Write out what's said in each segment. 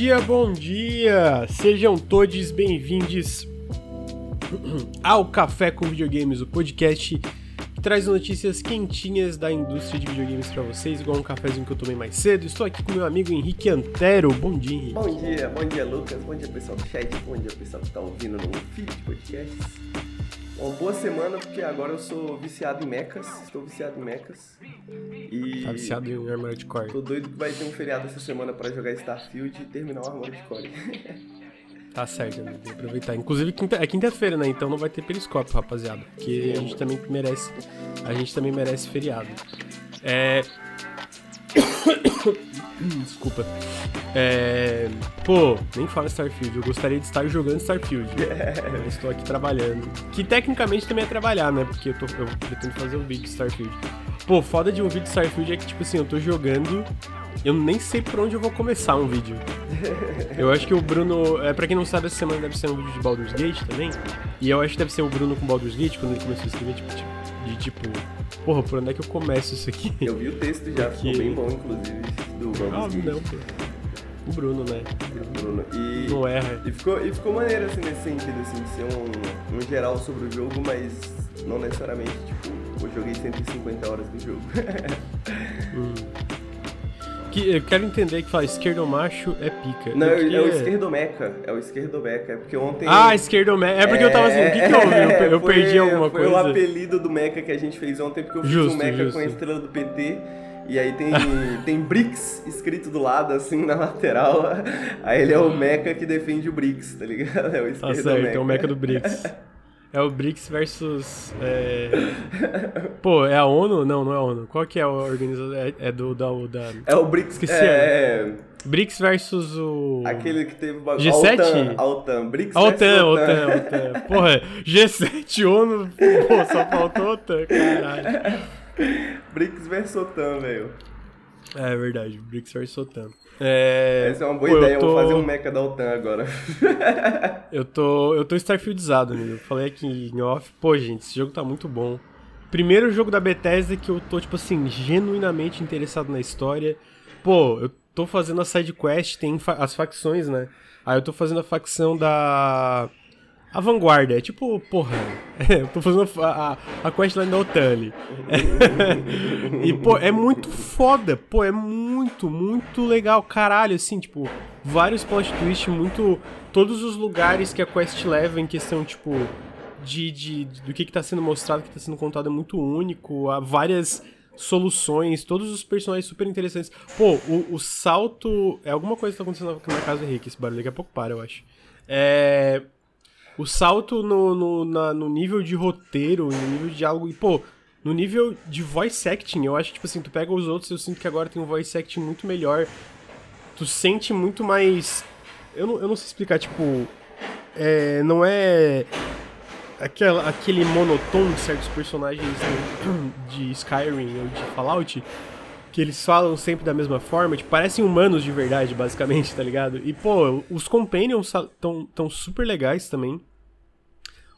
dia, bom dia! Sejam todos bem-vindos ao Café com Videogames, o podcast que traz notícias quentinhas da indústria de videogames para vocês, igual um cafezinho que eu tomei mais cedo. Estou aqui com meu amigo Henrique Antero. Bom dia, Henrique. Bom dia, bom dia, Lucas. Bom dia, pessoal do chat. Bom dia, pessoal que está ouvindo no feed de podcasts. Uma boa semana, porque agora eu sou viciado em mechas, estou viciado em mechas. E. Tá viciado em Armored Core. Tô doido que vai ter um feriado essa semana para jogar Starfield e terminar o Armored Core. Tá certo, amigo. Vou aproveitar. Inclusive, quinta, é quinta-feira, né? Então não vai ter periscópio, rapaziada. Porque a gente também merece. A gente também merece feriado. É. Desculpa. É... Pô, nem fala Starfield. Eu gostaria de estar jogando Starfield. Eu estou aqui trabalhando. Que tecnicamente também é trabalhar, né? Porque eu, tô, eu pretendo fazer um vídeo de Starfield. Pô, foda de um vídeo de Starfield é que, tipo assim, eu tô jogando. Eu nem sei por onde eu vou começar um vídeo. Eu acho que o Bruno. É, pra quem não sabe, essa semana deve ser um vídeo de Baldur's Gate também. E eu acho que deve ser o Bruno com Baldur's Gate, quando ele começou a escrever, tipo, tipo de tipo. Porra, por onde é que eu começo isso aqui? Eu vi o texto já, Porque... ficou bem bom, inclusive, do Baldur's ah, Gate. Não, pô. O Bruno, né? O Bruno. E, não erra. E ficou, e ficou maneiro, assim, nesse sentido, assim, de ser um, um geral sobre o jogo, mas não necessariamente, tipo, eu joguei 150 horas do jogo. hum. Que, eu quero entender que fala esquerdomacho é pica. Não, é, é o esquerdomeca. É o esquerdomeca. É porque ontem. Ah, esquerdomeca. É porque é... eu tava assim, o que, que houve? Eu, eu foi, perdi alguma foi coisa. Foi o apelido do meca que a gente fez ontem, porque eu fiz justo, um meca justo. com a estrela do PT. E aí tem, tem BRICS escrito do lado, assim, na lateral. Aí ele é o meca que defende o BRICS, tá ligado? É o esquerdo Tá certo, é o meca do BRICS. É o BRICS versus. É... Pô, é a ONU? Não, não é a ONU. Qual que é a organização? É, é do da, da. É o BRICS. Esqueci. É... BRICS versus o. Aquele que teve o G7? A OTAN. BRICS a OTAN, OTAN, OTAN. Porra, G7, ONU. Pô, só faltou OTAN, caralho. BRICS versus OTAN, velho. É verdade, BRICS versus OTAN. É... Essa é uma boa Pô, ideia, tô... vou fazer um mecha da OTAN agora. eu tô, eu tô Starfieldizado, amigo. Falei aqui em off. Pô, gente, esse jogo tá muito bom. Primeiro jogo da Bethesda que eu tô, tipo assim, genuinamente interessado na história. Pô, eu tô fazendo a side quest, tem fa as facções, né? Aí eu tô fazendo a facção da a vanguarda. É tipo, porra, eu tô fazendo a, a, a questline da OTAN ali. e, pô, é muito foda. Pô, é muito, muito legal. Caralho, assim, tipo, vários plot twists, muito. Todos os lugares que a quest leva em questão, tipo, de, de, de do que, que tá sendo mostrado, que tá sendo contado é muito único. Há várias soluções, todos os personagens super interessantes. Pô, o, o salto. É alguma coisa que tá acontecendo na casa do Henrique, esse barulho daqui a pouco para, eu acho. É o salto no, no, na, no nível de roteiro, no nível de diálogo, e pô, no nível de voice acting, eu acho, tipo assim, tu pega os outros, eu sinto que agora tem um voice acting muito melhor. Tu sente muito mais. Eu não, eu não sei explicar, tipo. É, não é. Aquela, aquele monotom de certos personagens de Skyrim ou de Fallout que eles falam sempre da mesma forma, tipo, parecem humanos de verdade, basicamente, tá ligado? E, pô, os Companions tão, tão super legais também.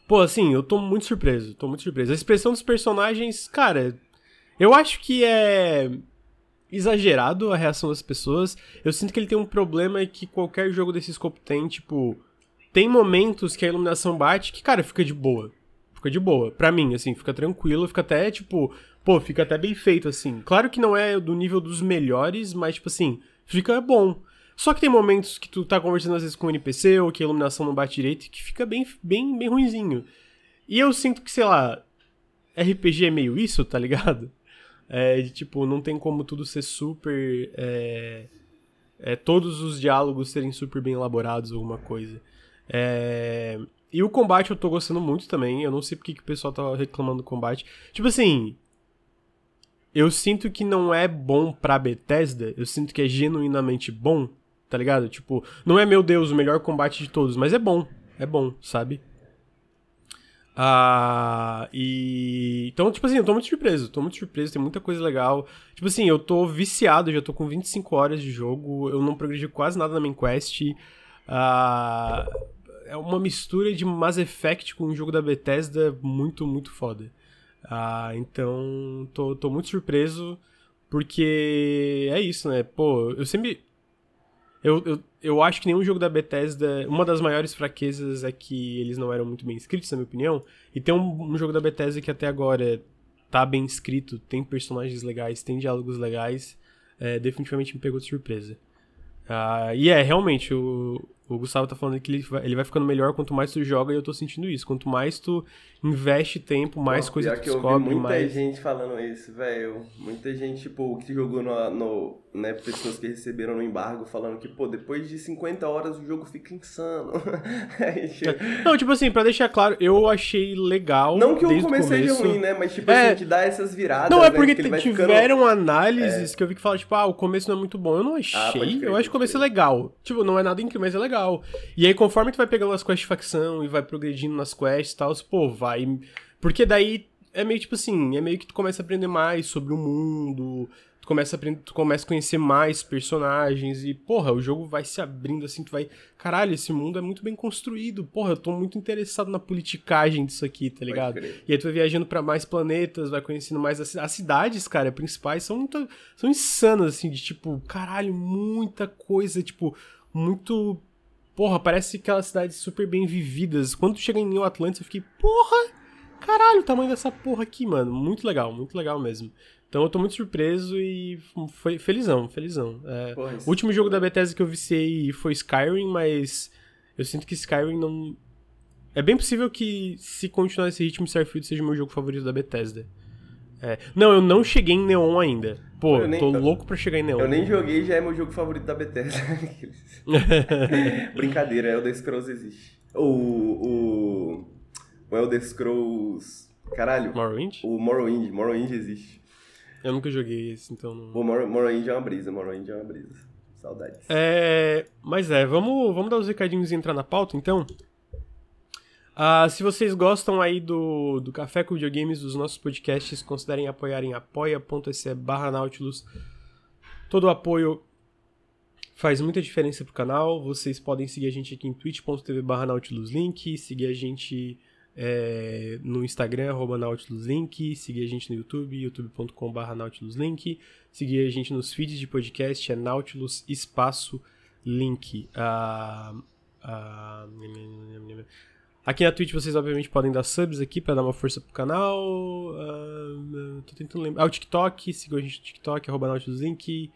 Pô, assim, eu tô muito surpreso, tô muito surpreso. A expressão dos personagens, cara, eu acho que é exagerado a reação das pessoas. Eu sinto que ele tem um problema que qualquer jogo desse escopo tem, tipo, tem momentos que a iluminação bate que, cara, fica de boa. Fica de boa. Pra mim, assim, fica tranquilo, fica até, tipo, pô, fica até bem feito, assim. Claro que não é do nível dos melhores, mas, tipo assim, fica bom. Só que tem momentos que tu tá conversando às vezes com o NPC ou que a iluminação não bate direito que fica bem, bem, bem ruinzinho. E eu sinto que, sei lá, RPG é meio isso, tá ligado? É, de tipo, não tem como tudo ser super. É, é, todos os diálogos serem super bem elaborados, alguma coisa. É, e o combate eu tô gostando muito também. Eu não sei porque que o pessoal tá reclamando do combate. Tipo assim, eu sinto que não é bom pra Bethesda, eu sinto que é genuinamente bom, tá ligado? Tipo, não é, meu Deus, o melhor combate de todos, mas é bom, é bom, sabe? Ah, e. Então, tipo assim, eu tô muito surpreso, tô muito surpreso, tem muita coisa legal. Tipo assim, eu tô viciado, já tô com 25 horas de jogo, eu não progredi quase nada na main quest. Ah, é uma mistura de Mass Effect com um jogo da Bethesda muito, muito foda. Ah, então tô, tô muito surpreso, porque é isso, né? Pô, eu sempre. Eu, eu, eu acho que nenhum jogo da Bethesda. Uma das maiores fraquezas é que eles não eram muito bem escritos, na minha opinião. E tem um, um jogo da Bethesda que até agora tá bem escrito, tem personagens legais, tem diálogos legais. É, definitivamente me pegou de surpresa. Uh, e é, realmente, o, o Gustavo tá falando que ele vai, ele vai ficando melhor quanto mais tu joga e eu tô sentindo isso. Quanto mais tu investe tempo, mais Pô, coisa tu que descobre, eu vi muita mais... gente falando isso, velho. Muita gente, tipo, que jogou no, no, né, pessoas que receberam no embargo falando que, pô, depois de 50 horas o jogo fica insano. Não, tipo assim, pra deixar claro, eu achei legal. Não que o começo seja ruim, né? Mas, tipo é... assim, que dá essas viradas. Não, é né, porque tiveram ficando... análises é. que eu vi que falaram, tipo, ah, o começo não é muito bom. Eu não ah, achei. Ah, eu acho que o começo é legal. Tipo, não é nada incrível, mas é legal. E aí, conforme tu vai pegando as quests de facção e vai progredindo nas quests e tal, pô, vai. Porque daí é meio tipo assim, é meio que tu começa a aprender mais sobre o mundo, tu começa a aprender, tu começa a conhecer mais personagens e, porra, o jogo vai se abrindo assim, tu vai, caralho, esse mundo é muito bem construído. Porra, eu tô muito interessado na politicagem disso aqui, tá ligado? E aí tu vai viajando para mais planetas, vai conhecendo mais as, as cidades, cara, principais são muito, são insanas assim, de tipo, caralho, muita coisa, tipo, muito Porra, parece aquelas cidades super bem vividas. Quando tu chega em New Atlantis, eu fiquei, porra, caralho, o tamanho dessa porra aqui, mano. Muito legal, muito legal mesmo. Então eu tô muito surpreso e foi felizão, felizão. É, o último jogo da Bethesda que eu viciei foi Skyrim, mas eu sinto que Skyrim não. É bem possível que, se continuar esse ritmo, Starfield seja o meu jogo favorito da Bethesda. É. Não, eu não cheguei em Neon ainda. Pô, nem, tô louco pra chegar em Neon. Eu nem joguei, já é meu jogo favorito da Bethesda. Brincadeira, Elder Scrolls existe. O, o, o Elder Scrolls... Caralho. Morrowind? O Morrowind. Morrowind existe. Eu nunca joguei esse, então não... Mor Morrowind é uma brisa, Morrowind é uma brisa. Saudades. É... Mas é, vamos, vamos dar os recadinhos e entrar na pauta, então? Uh, se vocês gostam aí do, do Café com Videogames, dos nossos podcasts, considerem apoiar em apoia.se barra Nautilus. Todo o apoio faz muita diferença pro canal. Vocês podem seguir a gente aqui em twitch.tv barra nautiluslink, seguir a gente é, no Instagram, arroba nautiluslink, seguir a gente no YouTube, youtube.com barra nautiluslink, seguir a gente nos feeds de podcast, é Nautilus Espaço Link. Uh, uh, Aqui na Twitch vocês obviamente podem dar subs aqui para dar uma força pro canal. Uh, tô tentando lembrar. Ah, o TikTok, sigam a gente no TikTok, arroba Nautiluslink.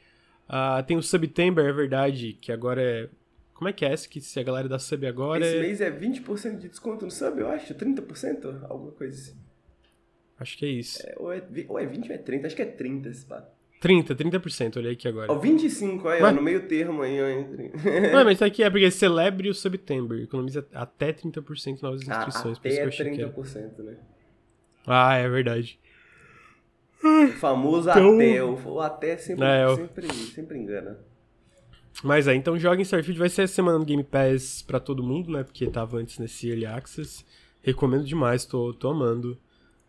Uh, tem o Subtember, é verdade, que agora é. Como é que é esse? Que se a galera dá sub agora. Esse é... mês é 20% de desconto no sub, eu acho. 30%? Alguma coisa assim. Acho que é isso. É, ou, é, ou é 20 ou é 30? Acho que é 30 esse pá. 30, 30%, olhei aqui agora. Ó, 25, aí, mas... ó, no meio termo aí, ó, entre... Não, mas isso aqui é porque celebre o September, economiza até 30% novas inscrições. Ah, até por isso que eu 30%, né? Ah, é verdade. O famoso então... até, o até sempre, é, sempre, sempre engana. Mas é, então joga em Starfield, vai ser a semana do Game Pass pra todo mundo, né, porque tava antes nesse Early Access. Recomendo demais, tô, tô amando.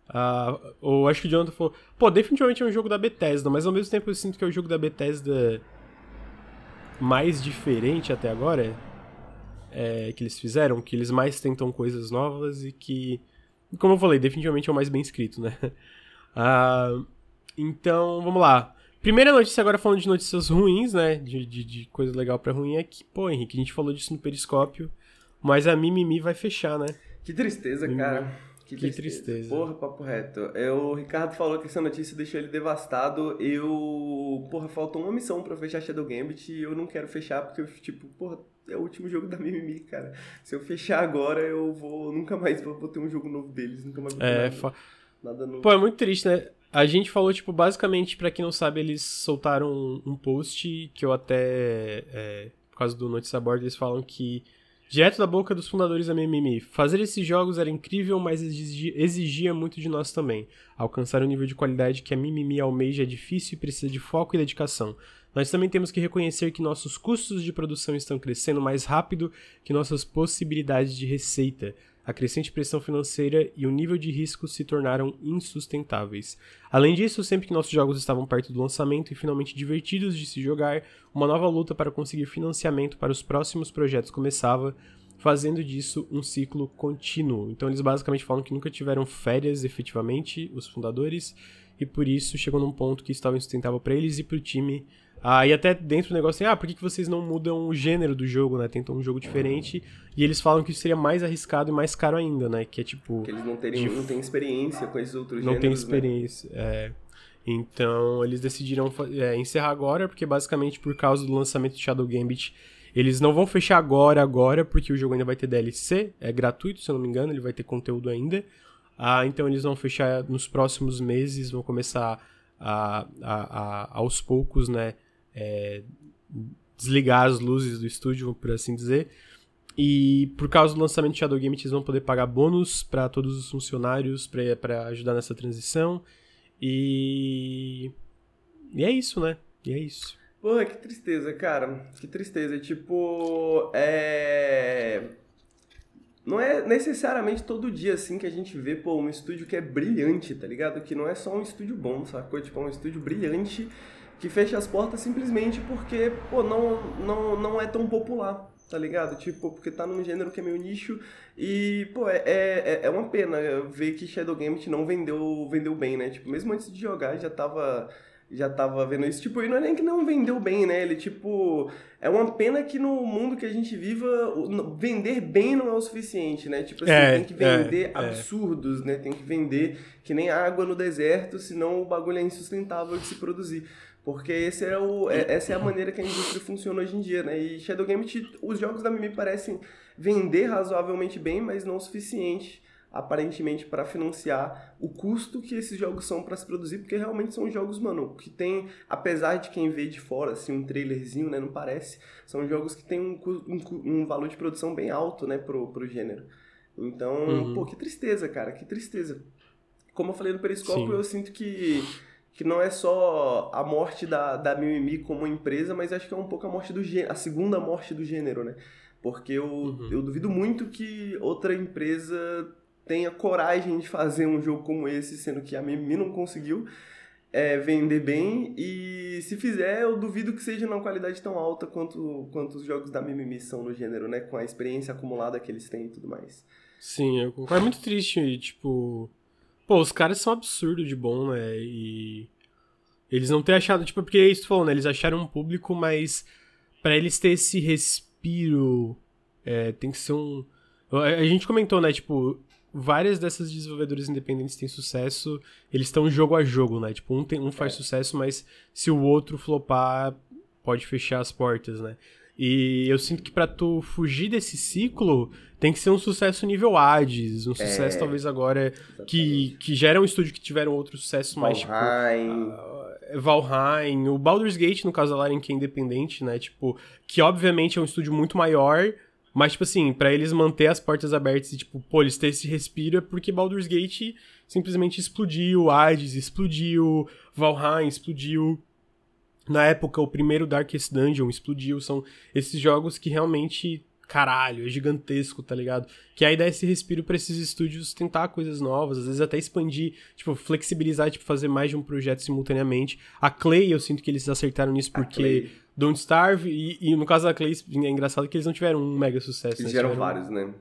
Uh, ou acho que o Jonathan falou, pô, definitivamente é um jogo da Bethesda, mas ao mesmo tempo eu sinto que é o jogo da Bethesda mais diferente até agora é, que eles fizeram, que eles mais tentam coisas novas e que, como eu falei, definitivamente é o mais bem escrito, né? Uh, então, vamos lá. Primeira notícia agora falando de notícias ruins, né? De, de, de coisa legal pra ruim é que, pô, Henrique, a gente falou disso no Periscópio, mas a Mimimi vai fechar, né? Que tristeza, Mimimi. cara. Que, que tristeza. tristeza. Porra, papo reto. Eu, o Ricardo falou que essa notícia deixou ele devastado. Eu. Porra, faltou uma missão pra eu fechar Shadow Gambit e eu não quero fechar porque eu, tipo, porra, é o último jogo da Mimimi, cara. Se eu fechar agora, eu vou. Nunca mais vou, vou ter um jogo novo deles. Nunca mais vou ter é, nada, fa... nada novo. Pô, é muito triste, né? A gente falou, tipo, basicamente, para quem não sabe, eles soltaram um, um post que eu até. É, por causa do Notícia Board, eles falam que Direto da boca dos fundadores da Mimimi, fazer esses jogos era incrível, mas exigia, muito de nós também. Alcançar o nível de qualidade que a Mimimi almeja é difícil e precisa de foco e dedicação. Nós também temos que reconhecer que nossos custos de produção estão crescendo mais rápido que nossas possibilidades de receita a crescente pressão financeira e o nível de risco se tornaram insustentáveis. Além disso, sempre que nossos jogos estavam perto do lançamento e finalmente divertidos de se jogar, uma nova luta para conseguir financiamento para os próximos projetos começava, fazendo disso um ciclo contínuo. Então eles basicamente falam que nunca tiveram férias efetivamente, os fundadores, e por isso chegou num ponto que estava insustentável para eles e para o time Aí até dentro do negócio assim, ah, por que, que vocês não mudam o gênero do jogo, né? Tentam um jogo diferente. E eles falam que isso seria mais arriscado e mais caro ainda, né? Que é tipo. Que eles não, teriam, não têm experiência com esses outros não gêneros. Não tem né? experiência, né? é. Então eles decidiram é, encerrar agora, porque basicamente por causa do lançamento de Shadow Gambit, eles não vão fechar agora, agora, porque o jogo ainda vai ter DLC, é gratuito, se eu não me engano, ele vai ter conteúdo ainda. Ah, então eles vão fechar nos próximos meses, vão começar a, a, a aos poucos, né? É, desligar as luzes do estúdio, por assim dizer. E por causa do lançamento de Shadow Game, eles vão poder pagar bônus para todos os funcionários para ajudar nessa transição. E. E é isso, né? E é isso. Porra, que tristeza, cara. Que tristeza. Tipo, é. Não é necessariamente todo dia assim que a gente vê, pô, um estúdio que é brilhante, tá ligado? Que não é só um estúdio bom, sacou? Tipo, é um estúdio brilhante que fecha as portas simplesmente porque, pô, não, não, não é tão popular, tá ligado? Tipo, porque tá num gênero que é meio nicho e, pô, é, é, é uma pena ver que Shadow Gambit não vendeu, vendeu bem, né? Tipo, mesmo antes de jogar já tava já tava vendo isso. Tipo, e não é nem que não vendeu bem, né? Ele, tipo, é uma pena que no mundo que a gente viva, vender bem não é o suficiente, né? Tipo assim, é, tem que vender é, é. absurdos, é. né? Tem que vender que nem água no deserto, senão o bagulho é insustentável de se produzir. Porque esse é o, é, essa é a maneira que a indústria funciona hoje em dia, né? E Shadow Game, os jogos da Mimi parecem vender razoavelmente bem, mas não o suficiente, aparentemente, para financiar o custo que esses jogos são para se produzir, porque realmente são jogos, mano, que tem, apesar de quem vê de fora, assim, um trailerzinho, né, não parece, são jogos que tem um, um, um valor de produção bem alto, né, pro, pro gênero. Então, uhum. pô, que tristeza, cara, que tristeza. Como eu falei no Periscópio, Sim. eu sinto que que não é só a morte da, da Mimimi como empresa, mas acho que é um pouco a morte do gênero, a segunda morte do gênero, né? Porque eu, uhum. eu duvido muito que outra empresa tenha coragem de fazer um jogo como esse, sendo que a Mimimi não conseguiu é, vender bem, e se fizer, eu duvido que seja numa qualidade tão alta quanto, quanto os jogos da Mimimi são no gênero, né? Com a experiência acumulada que eles têm e tudo mais. Sim, eu concordo. É muito triste, tipo Pô, os caras são absurdo de bom, né? E. Eles não ter achado. Tipo, porque é isso que tu falou, né? Eles acharam um público, mas. para eles ter esse respiro. É, tem que ser um. A gente comentou, né? Tipo, várias dessas desenvolvedoras independentes têm sucesso, eles estão jogo a jogo, né? Tipo, um, tem, um faz é. sucesso, mas se o outro flopar, pode fechar as portas, né? E eu sinto que para tu fugir desse ciclo, tem que ser um sucesso nível Hades, um sucesso é, talvez agora que, que já era um estúdio que tiveram outro sucesso mais tipo uh, Valheim, o Baldur's Gate no caso da Laren que é independente, né? Tipo, que obviamente é um estúdio muito maior, mas tipo assim, para eles manter as portas abertas e tipo, pô, eles ter esse respiro é porque Baldur's Gate simplesmente explodiu, Hades explodiu, Valheim explodiu. Na época, o primeiro Darkest Dungeon explodiu. São esses jogos que realmente, caralho, é gigantesco, tá ligado? Que aí dá esse respiro pra esses estúdios tentar coisas novas, às vezes até expandir, tipo, flexibilizar, tipo, fazer mais de um projeto simultaneamente. A Clay, eu sinto que eles acertaram nisso porque Don't Starve, e, e, no caso da Clay, é engraçado que eles não tiveram um mega sucesso. Eles né? tiveram vários, né?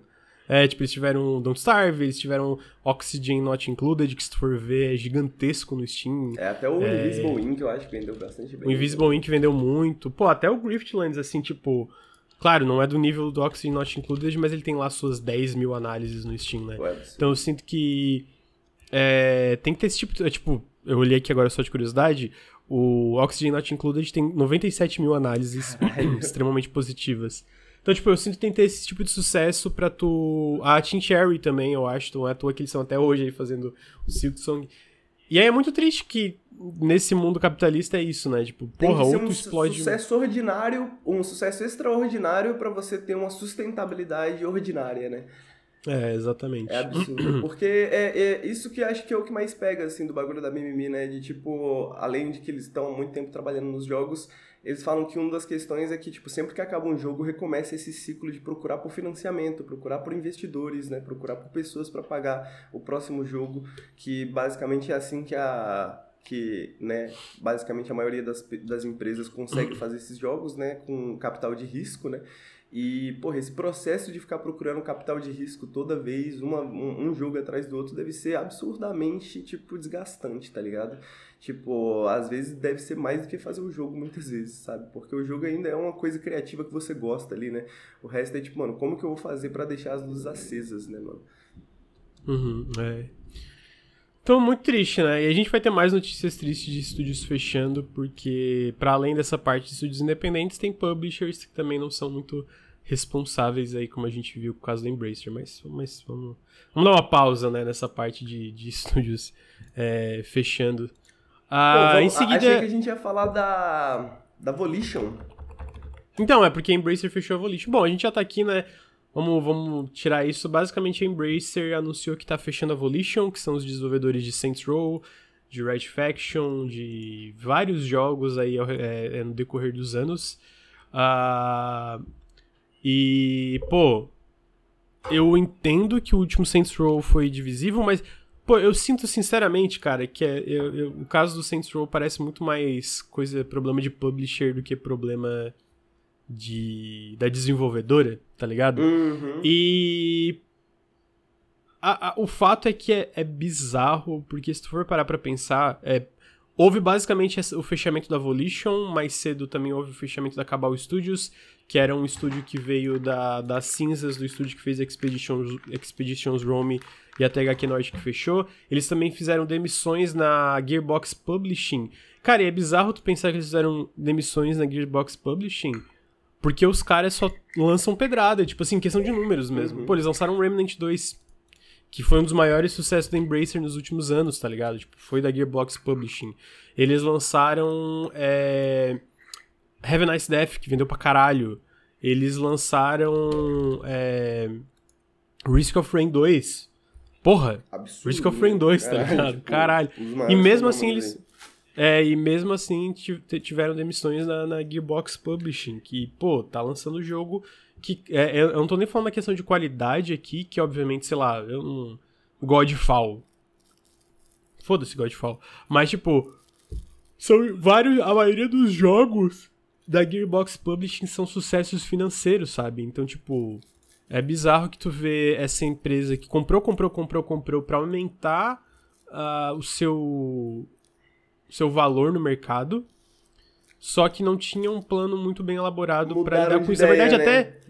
É, tipo, eles tiveram Don't Starve, eles tiveram Oxygen Not Included, que se tu for ver é gigantesco no Steam. É, até o é... Invisible Ink eu acho que vendeu bastante bem. O Invisible Ink vendeu muito. Pô, até o Griftlands, assim, tipo... Claro, não é do nível do Oxygen Not Included, mas ele tem lá suas 10 mil análises no Steam, né? Ué, então eu sinto que... É, tem que ter esse tipo de... Tipo, eu olhei aqui agora só de curiosidade... O Oxygen Not Included tem 97 mil análises extremamente positivas. Então, tipo, eu sinto que tem que ter esse tipo de sucesso pra tu. A Team Cherry também, eu acho. É à toa que eles são até hoje aí fazendo o Silk Song. E aí é muito triste que nesse mundo capitalista é isso, né? Tipo, porra, tem que ser um explode. sucesso ordinário, um sucesso extraordinário para você ter uma sustentabilidade ordinária, né? É, exatamente. É absurdo. Porque é, é, isso que acho que é o que mais pega, assim, do bagulho da Mimimi, né? De, tipo, além de que eles estão há muito tempo trabalhando nos jogos, eles falam que uma das questões é que, tipo, sempre que acaba um jogo, recomeça esse ciclo de procurar por financiamento, procurar por investidores, né? Procurar por pessoas para pagar o próximo jogo, que basicamente é assim que a que, né, basicamente a maioria das, das empresas consegue fazer esses jogos, né, com capital de risco, né? E, porra, esse processo de ficar procurando capital de risco toda vez, uma, um, um, jogo atrás do outro, deve ser absurdamente, tipo, desgastante, tá ligado? Tipo, às vezes deve ser mais do que fazer o jogo muitas vezes, sabe? Porque o jogo ainda é uma coisa criativa que você gosta ali, né? O resto é tipo, mano, como que eu vou fazer para deixar as luzes acesas, né, mano? Uhum, é. Então, muito triste, né? E a gente vai ter mais notícias tristes de estúdios fechando, porque, para além dessa parte de estúdios independentes, tem publishers que também não são muito responsáveis aí, como a gente viu por causa do Embracer. Mas, mas vamos, vamos dar uma pausa, né, nessa parte de, de estúdios é, fechando. Ah, Pô, vamos, em seguida... Achei que a gente ia falar da, da Volition. Então, é porque a Embracer fechou a Volition. Bom, a gente já tá aqui, né? Vamos, vamos tirar isso. Basicamente, a Embracer anunciou que está fechando a Volition, que são os desenvolvedores de Saints Row, de Red Faction, de vários jogos aí é, é, no decorrer dos anos. Uh, e, pô, eu entendo que o último Saints Row foi divisível, mas, pô, eu sinto sinceramente, cara, que é, eu, eu, o caso do Saints Row parece muito mais coisa, problema de publisher do que problema de da desenvolvedora, tá ligado? Uhum. E a, a, o fato é que é, é, bizarro, porque se tu for parar pra pensar, é, houve basicamente o fechamento da Volition, mais cedo também houve o fechamento da Cabal Studios, que era um estúdio que veio da, das cinzas do estúdio que fez Expeditions, Expeditions Rome e a THQ Norte que fechou. Eles também fizeram demissões na Gearbox Publishing. Cara, e é bizarro tu pensar que eles fizeram demissões na Gearbox Publishing, porque os caras só lançam pedrada, tipo assim, questão de números mesmo. Uhum. Pô, eles lançaram Remnant 2, que foi um dos maiores sucessos da Embracer nos últimos anos, tá ligado? Tipo, foi da Gearbox Publishing. Eles lançaram é... Have a Nice Death, que vendeu pra caralho. Eles lançaram é... Risk of Rain 2. Porra! Absurdo. Risk of Rain 2, tá é, ligado? Tipo, caralho. E mesmo assim, eles... É, e mesmo assim tiveram demissões na, na, Gearbox Publishing, que, pô, tá lançando jogo que. É, eu não tô nem falando da questão de qualidade aqui, que obviamente, sei lá, eu não. Godfall. Foda-se Godfall. Mas, tipo, são vários. A maioria dos jogos da Gearbox Publishing são sucessos financeiros, sabe? Então, tipo. É bizarro que tu vê essa empresa que comprou, comprou, comprou, comprou pra aumentar uh, o seu seu valor no mercado, só que não tinha um plano muito bem elaborado para lidar com isso. na verdade, né? até.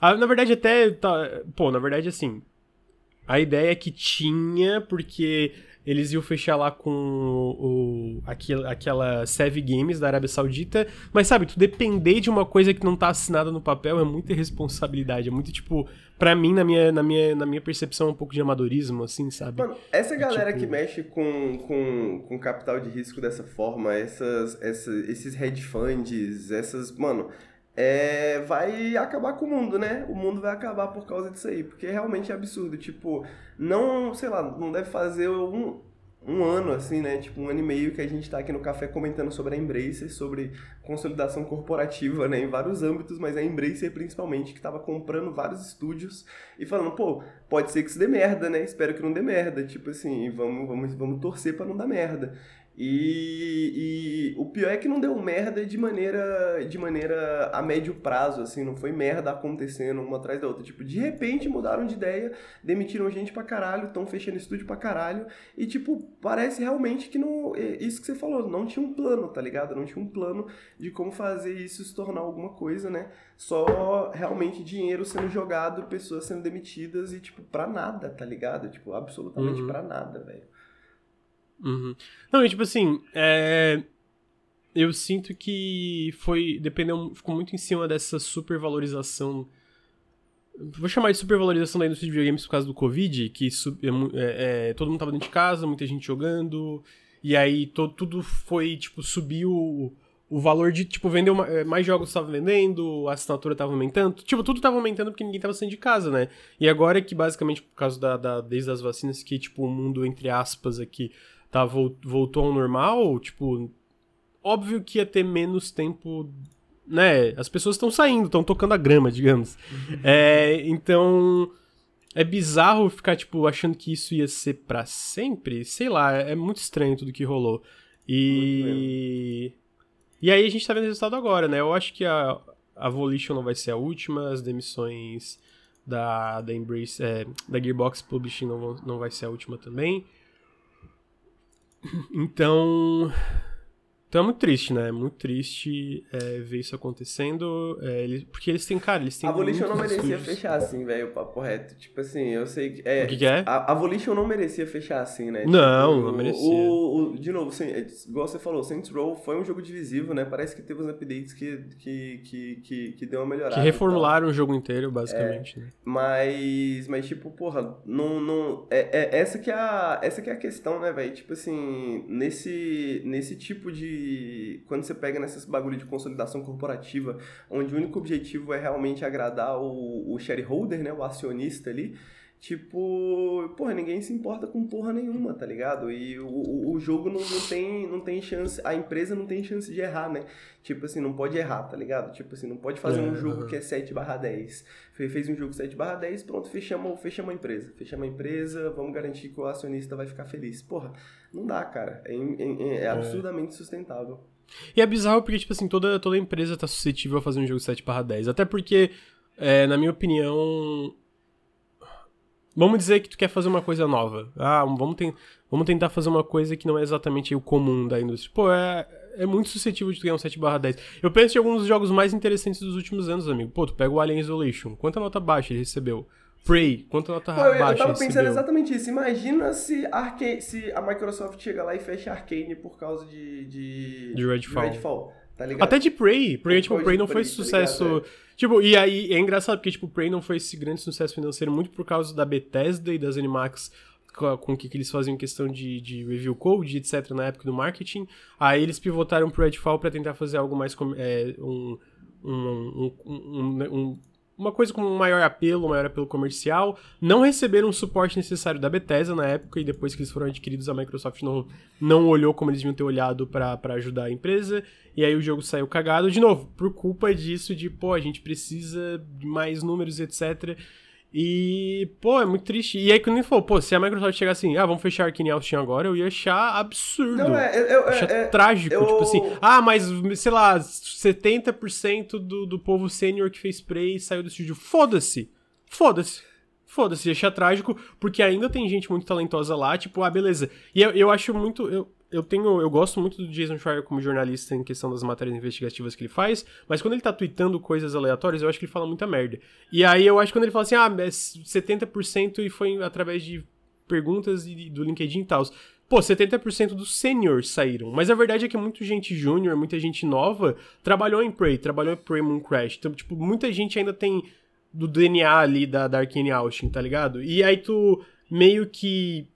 Ah, na verdade, até. Tá, pô, na verdade, assim. A ideia é que tinha, porque eles iam fechar lá com o, o, aquela, aquela Sev Games da Arábia Saudita. Mas sabe, tu depender de uma coisa que não tá assinada no papel é muita irresponsabilidade. É muito tipo, pra mim, na minha, na minha, na minha percepção, é um pouco de amadorismo, assim, sabe? Mano, essa galera tipo... que mexe com, com, com capital de risco dessa forma, essas, essas, esses hedge funds, essas. Mano, é, vai acabar com o mundo, né? O mundo vai acabar por causa disso aí, porque realmente é absurdo. Tipo, não, sei lá, não deve fazer um, um ano, assim, né? Tipo, um ano e meio que a gente tá aqui no café comentando sobre a Embracer, sobre consolidação corporativa, né? Em vários âmbitos, mas a Embracer principalmente, que tava comprando vários estúdios e falando, pô, pode ser que isso dê merda, né? Espero que não dê merda. Tipo assim, vamos, vamos, vamos torcer para não dar merda. E, e, o pior é que não deu merda de maneira de maneira a médio prazo, assim, não foi merda acontecendo uma atrás da outra. Tipo, de repente mudaram de ideia, demitiram gente pra caralho, estão fechando estúdio pra caralho, e tipo, parece realmente que não. É isso que você falou, não tinha um plano, tá ligado? Não tinha um plano de como fazer isso se tornar alguma coisa, né? Só realmente dinheiro sendo jogado, pessoas sendo demitidas e, tipo, pra nada, tá ligado? Tipo, absolutamente uhum. pra nada, velho. Uhum. Não, e tipo assim, é... eu sinto que foi. Dependeu, ficou muito em cima dessa supervalorização. Vou chamar de supervalorização da indústria de videogames por causa do Covid, que é, é, é, todo mundo tava dentro de casa, muita gente jogando, e aí to, tudo foi, tipo, subiu o, valor de, tipo, vender é, mais jogos estavam vendendo, a assinatura tava aumentando, tipo, tudo tava aumentando porque ninguém tava saindo de casa, né? E agora que, basicamente, por causa da, da desde as vacinas, que, tipo, o mundo, entre aspas, aqui, tá, voltou ao normal, tipo, óbvio que ia ter menos tempo, né? As pessoas estão saindo, estão tocando a grama, digamos. É, então, é bizarro ficar, tipo, achando que isso ia ser para sempre. Sei lá, é muito estranho tudo que rolou. E. E aí a gente tá vendo o resultado agora, né? Eu acho que a, a Volition não vai ser a última, as demissões da, da Embrace, é, da Gearbox Publishing não, não vai ser a última também. Então, então é muito triste, né? É muito triste é, ver isso acontecendo. É, eles, porque eles têm, cara, eles têm. A Volition não merecia estúdios. fechar assim, velho, o papo reto. Tipo assim, eu sei que. É, o que, que é? A, Volition não merecia fechar assim, né? Não, tipo, não merecia. O, o, de novo, assim, é, igual você falou, Saints Row foi um jogo divisivo, né? Parece que teve uns updates que, que, que, que, que deu uma melhorada. Que reformularam o jogo inteiro, basicamente. É, né? Mas, mas, tipo, porra, não. não é, é, essa, que é a, essa que é a questão, né, velho? Tipo assim, nesse, nesse tipo de. Quando você pega nesses bagulho de consolidação corporativa, onde o único objetivo é realmente agradar o, o shareholder, né, o acionista ali, tipo, porra, ninguém se importa com porra nenhuma, tá ligado? E o, o jogo não, não, tem, não tem chance, a empresa não tem chance de errar, né? Tipo assim, não pode errar, tá ligado? Tipo assim, não pode fazer um jogo que é 7 barra 10. Fez um jogo 7 barra 10, pronto, fechamos, fechamos a empresa. Fechamos a empresa, vamos garantir que o acionista vai ficar feliz. Porra, não dá, cara. É, é, é absurdamente sustentável. E é bizarro porque, tipo assim, toda, toda empresa tá suscetível a fazer um jogo 7 10. Até porque, é, na minha opinião. Vamos dizer que tu quer fazer uma coisa nova. Ah, vamos, ten vamos tentar fazer uma coisa que não é exatamente o comum da indústria. Pô, é, é muito suscetível de tu ganhar um 7 10. Eu penso em alguns dos jogos mais interessantes dos últimos anos, amigo. Pô, tu pega o Alien Isolation. Quanta nota baixa ele recebeu? Prey, quanto nota Pô, baixa Eu tava recebeu? pensando exatamente isso. Imagina se, Arca se a Microsoft chega lá e fecha Arcane por causa de... De, de Redfall. De Redfall tá ligado? Até de Prey. Prey, tipo, Prey não foi tá sucesso... Ligado, é. Tipo, e aí é engraçado porque, tipo, Prey não foi esse grande sucesso financeiro muito por causa da Bethesda e das Animax com o que, que eles faziam em questão de, de review code, etc, na época do marketing. Aí eles pivotaram pro Redfall para tentar fazer algo mais... É, um, um, um, um, uma coisa com maior apelo, maior apelo comercial, não receberam o suporte necessário da Bethesda na época e depois que eles foram adquiridos a Microsoft não, não olhou como eles deviam ter olhado para ajudar a empresa e aí o jogo saiu cagado de novo, por culpa disso de, pô, a gente precisa de mais números, etc. E, pô, é muito triste. E aí, quando ele falou, pô, se a Microsoft chegar assim, ah, vamos fechar Arkane Austin agora, eu ia achar absurdo. Não, é, eu, eu, achar é, trágico. Eu... Tipo assim, ah, mas, sei lá, 70% do, do povo sênior que fez spray saiu do estúdio. Foda-se. Foda-se. Foda-se, achar trágico, porque ainda tem gente muito talentosa lá, tipo, ah, beleza. E eu, eu acho muito. Eu, eu tenho. Eu gosto muito do Jason Schreier como jornalista em questão das matérias investigativas que ele faz, mas quando ele tá tweetando coisas aleatórias, eu acho que ele fala muita merda. E aí eu acho que quando ele fala assim, ah, é 70% e foi através de perguntas e do LinkedIn e tal. Pô, 70% dos seniors saíram. Mas a verdade é que muita gente júnior, muita gente nova, trabalhou em Prey, trabalhou em Prey Moon Crash. Então, tipo, muita gente ainda tem do DNA ali da, da Arkane Austin, tá ligado? E aí tu meio que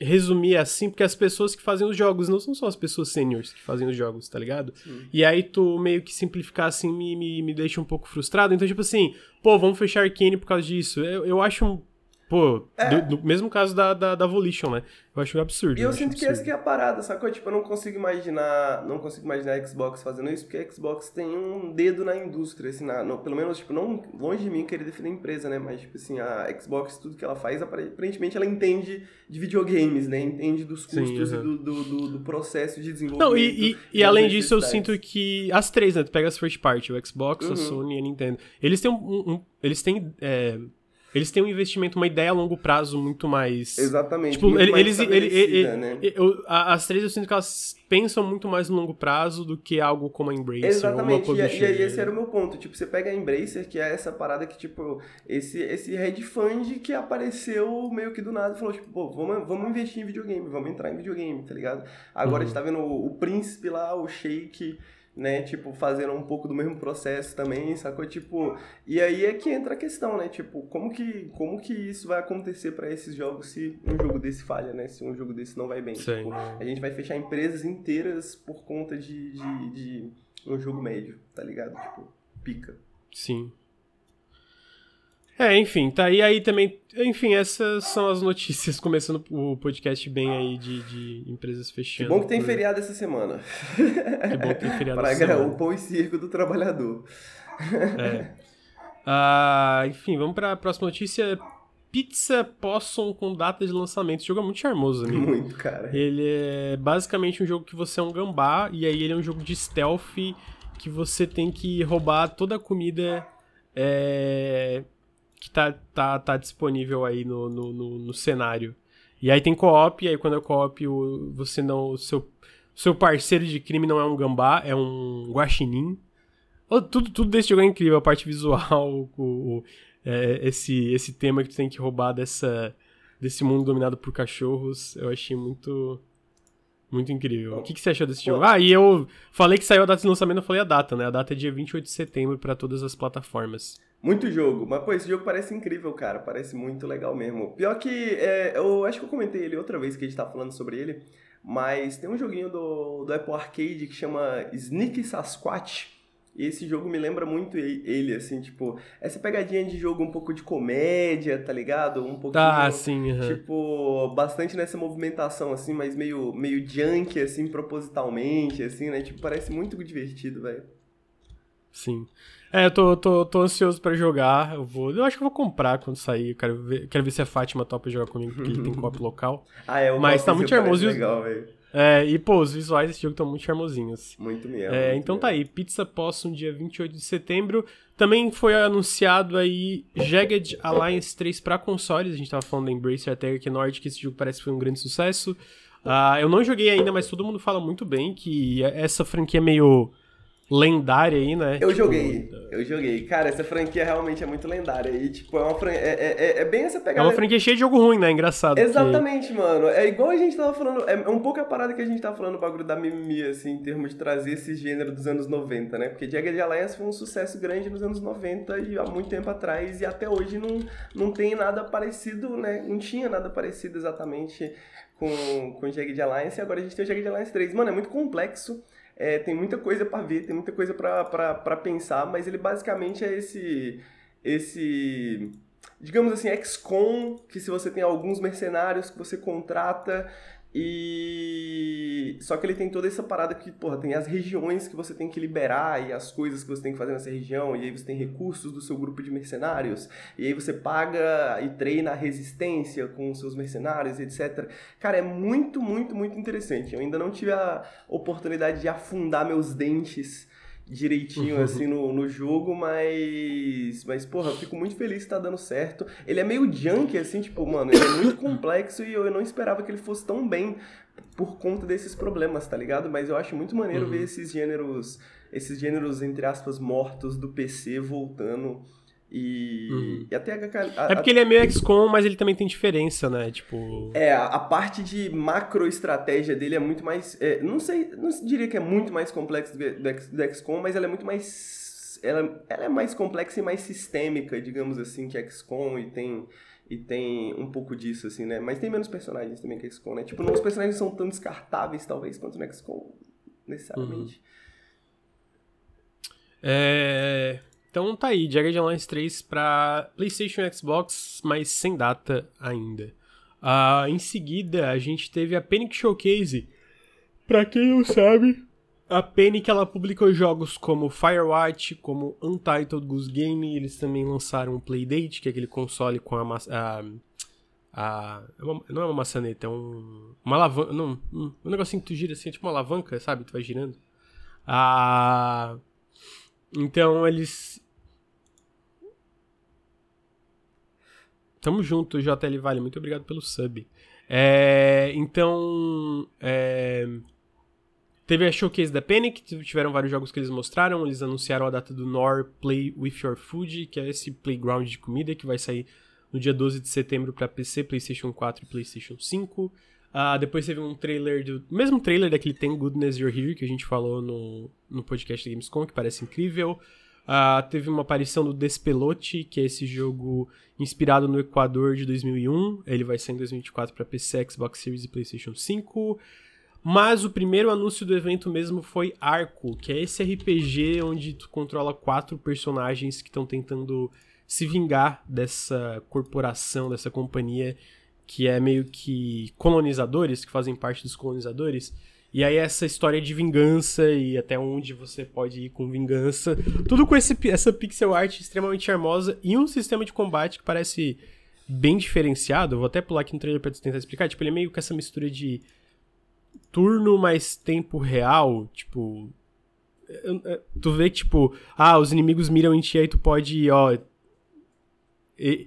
resumir assim, porque as pessoas que fazem os jogos não são só as pessoas seniors que fazem os jogos, tá ligado? Sim. E aí tu meio que simplificar assim me, me, me deixa um pouco frustrado. Então, tipo assim, pô, vamos fechar Arkane por causa disso. Eu, eu acho Pô, é. do, do, mesmo caso da, da, da Volition, né? Eu acho absurdo. E eu, eu sinto que essa que é a parada, sacou? Tipo, eu não consigo imaginar. Não consigo imaginar a Xbox fazendo isso, porque a Xbox tem um dedo na indústria, assim, na, no, pelo menos, tipo, não longe de mim querer defender a empresa, né? Mas, tipo assim, a Xbox, tudo que ela faz, aparentemente ela entende de videogames, né? Entende dos custos Sim, do, do, do, processo de desenvolvimento. Não, e, e, e além disso, eu sinto que as três, né? Tu pega as first party, o Xbox, uhum. a Sony e a Nintendo. Eles têm um. um eles têm. É, eles têm um investimento, uma ideia a longo prazo muito mais. Exatamente. Tipo, ele, eles. Ele, ele, né? eu, as três eu sinto que elas pensam muito mais no longo prazo do que algo como a Embracer. Exatamente. E, e aí esse era o meu ponto. Tipo, você pega a Embracer, que é essa parada que, tipo, esse, esse hedge fund que apareceu meio que do nada e falou, tipo, pô, vamos, vamos investir em videogame, vamos entrar em videogame, tá ligado? Agora uhum. a gente tá vendo o, o príncipe lá, o Sheik né? Tipo, fazendo um pouco do mesmo processo também, sacou? Tipo, e aí é que entra a questão, né? Tipo, como que, como que isso vai acontecer para esses jogos se um jogo desse falha, né? Se um jogo desse não vai bem. Tipo, a gente vai fechar empresas inteiras por conta de, de, de um jogo médio, tá ligado? Tipo, pica. Sim. É, enfim, tá. E aí também. Enfim, essas são as notícias, começando o podcast bem aí de, de empresas fechando. Que bom que tem por... feriado essa semana. Que bom que tem feriado essa semana. Para o pão e circo do trabalhador. É. Ah, enfim, vamos para a próxima notícia. Pizza Possum com data de lançamento. Esse jogo é muito charmoso, amigo. Muito, cara. Ele é basicamente um jogo que você é um gambá, e aí ele é um jogo de stealth que você tem que roubar toda a comida é, que tá, tá, tá disponível aí no, no, no, no cenário. E aí tem co-op, e aí quando é co-op, você não. O seu, seu parceiro de crime não é um gambá, é um guaxinim. Tudo, tudo desse jogo é incrível, a parte visual, o, o é, esse, esse tema que tu tem que roubar dessa, desse mundo dominado por cachorros, eu achei muito. Muito incrível. O que, que você achou desse jogo? Ah, e eu falei que saiu a data de lançamento, eu falei a data, né? A data é dia 28 de setembro para todas as plataformas. Muito jogo, mas pô, esse jogo parece incrível, cara. Parece muito legal mesmo. Pior que é, eu acho que eu comentei ele outra vez que a gente tá falando sobre ele, mas tem um joguinho do, do Apple Arcade que chama Sneak Sasquatch e esse jogo me lembra muito ele, assim, tipo, essa pegadinha de jogo um pouco de comédia, tá ligado? Um pouquinho. Ah, sim. Uhum. Tipo, bastante nessa movimentação, assim, mas meio, meio junk, assim, propositalmente, assim, né? Tipo, parece muito divertido, velho. Sim. É, eu tô, tô, tô ansioso pra jogar. Eu vou. Eu acho que eu vou comprar quando sair. Eu quero ver, quero ver se a Fátima topa jogar comigo, porque ele tem cop local. Ah, é, o Mas tá muito charmoso. Legal. É, e pô, os visuais desse jogo estão muito charmosinhos. Muito mesmo. É, muito então tá mesmo. tá aí, Pizza Possum, dia 28 de setembro. Também foi anunciado aí Jagged Alliance 3 para consoles. A gente tava falando da Embracer até que Nord, que esse jogo parece que foi um grande sucesso. Uh, eu não joguei ainda, mas todo mundo fala muito bem que essa franquia é meio lendária aí, né? Eu tipo, joguei, eu joguei. Cara, essa franquia realmente é muito lendária. E, tipo, é uma franquia. É, é, é, é, bem essa pegada. É uma franquia cheia de jogo ruim, né? Engraçado. Exatamente, que... mano. É igual a gente tava falando. É um pouco a parada que a gente tava falando, o bagulho da mimimi, assim, em termos de trazer esse gênero dos anos 90, né? Porque Jagged Alliance foi um sucesso grande nos anos 90 e há muito tempo atrás. E até hoje não, não tem nada parecido, né? Não tinha nada parecido exatamente com, com Jagged Alliance. E agora a gente tem o Jagged Alliance 3. Mano, é muito complexo. É, tem muita coisa para ver, tem muita coisa para pensar, mas ele basicamente é esse esse digamos assim, XCOM, que se você tem alguns mercenários que você contrata e só que ele tem toda essa parada que, porra, tem as regiões que você tem que liberar e as coisas que você tem que fazer nessa região, e aí você tem recursos do seu grupo de mercenários, e aí você paga e treina a resistência com os seus mercenários, etc. Cara, é muito, muito, muito interessante. Eu ainda não tive a oportunidade de afundar meus dentes direitinho, uhum. assim, no, no jogo, mas. Mas, porra, eu fico muito feliz que tá dando certo. Ele é meio junk, assim, tipo, mano, ele é muito complexo e eu, eu não esperava que ele fosse tão bem por conta desses problemas, tá ligado? Mas eu acho muito maneiro uhum. ver esses gêneros, esses gêneros, entre aspas, mortos do PC voltando e, uhum. e até a, a, É porque ele é meio XCOM, mas ele também tem diferença, né? Tipo. É, a, a parte de macro estratégia dele é muito mais. É, não sei, não diria que é muito mais complexo do, do, do XCOM, mas ela é muito mais. Ela, ela é mais complexa e mais sistêmica, digamos assim, que XCOM e tem. E tem um pouco disso, assim, né? Mas tem menos personagens também que XCOM, né? Tipo, não, os personagens são tão descartáveis, talvez, quanto no XCOM, necessariamente. Uhum. É. Então tá aí, Jagged Alliance 3 para PlayStation e Xbox, mas sem data ainda. Uh, em seguida, a gente teve a Panic Showcase. Pra quem não sabe, a Panic ela publicou jogos como Firewatch, como Untitled Goose Game. Eles também lançaram o Playdate, que é aquele console com a. a, a é não é uma maçaneta, é um, uma alavanca. Não, um, um negocinho que tu gira assim, é tipo uma alavanca, sabe? Tu vai girando. Ah, então eles Tamo junto, JL Vale. Muito obrigado pelo sub. É, então. É, teve a showcase da Panic, tiveram vários jogos que eles mostraram. Eles anunciaram a data do Nor Play With Your Food, que é esse playground de comida que vai sair no dia 12 de setembro para PC, PlayStation 4 e PlayStation 5. Uh, ah, depois teve um trailer do. mesmo trailer daquele Tem Goodness You're Here que a gente falou no, no podcast da Gamescom, que parece incrível. Uh, teve uma aparição do Despelote, que é esse jogo inspirado no Equador de 2001. Ele vai sair em 2024 para PC, Xbox Series e PlayStation 5. Mas o primeiro anúncio do evento mesmo foi Arco, que é esse RPG onde tu controla quatro personagens que estão tentando se vingar dessa corporação, dessa companhia que é meio que colonizadores, que fazem parte dos colonizadores. E aí essa história de vingança e até onde você pode ir com vingança. Tudo com esse, essa pixel art extremamente charmosa e um sistema de combate que parece bem diferenciado. vou até pular aqui no trailer pra tentar explicar. Tipo, ele é meio com essa mistura de turno mais tempo real. Tipo, Tu vê que, tipo, ah, os inimigos miram em ti, aí tu pode, ó. E,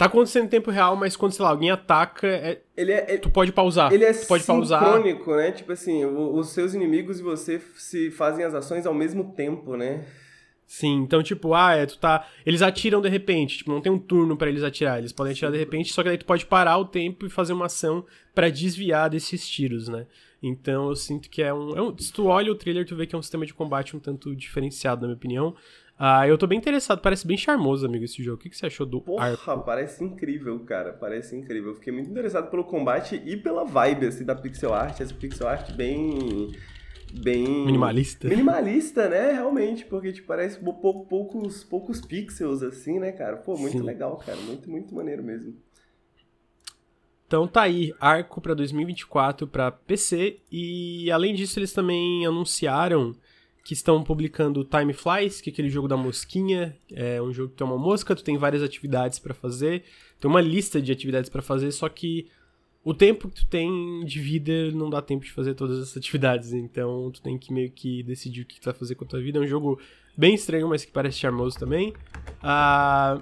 tá acontecendo em tempo real, mas quando, sei lá, alguém ataca, é, ele é, tu pode pausar. Ele é tu pode sincrônico, pausar. né? Tipo assim, os seus inimigos e você se fazem as ações ao mesmo tempo, né? Sim, então, tipo, ah, é, tu tá. Eles atiram de repente, tipo, não tem um turno para eles atirar. Eles podem atirar de repente, só que daí tu pode parar o tempo e fazer uma ação para desviar desses tiros, né? Então eu sinto que é um, é um. Se tu olha o trailer, tu vê que é um sistema de combate um tanto diferenciado, na minha opinião. Ah, eu tô bem interessado, parece bem charmoso, amigo, esse jogo. O que, que você achou do Porra, arco? parece incrível, cara. Parece incrível. Eu fiquei muito interessado pelo combate e pela vibe, assim, da pixel art. Essa pixel art bem bem. Minimalista. Minimalista, né? Realmente, porque tipo, parece pou, poucos, poucos pixels, assim, né, cara? Pô, muito Sim. legal, cara. Muito, muito maneiro mesmo. Então tá aí, Arco para 2024 para PC e além disso eles também anunciaram que estão publicando Time Flies, que é aquele jogo da mosquinha, é um jogo que tem uma mosca, tu tem várias atividades para fazer, tem uma lista de atividades para fazer, só que o tempo que tu tem de vida não dá tempo de fazer todas essas atividades, então tu tem que meio que decidir o que tu vai fazer com a tua vida. É um jogo bem estranho, mas que parece charmoso também. Uh,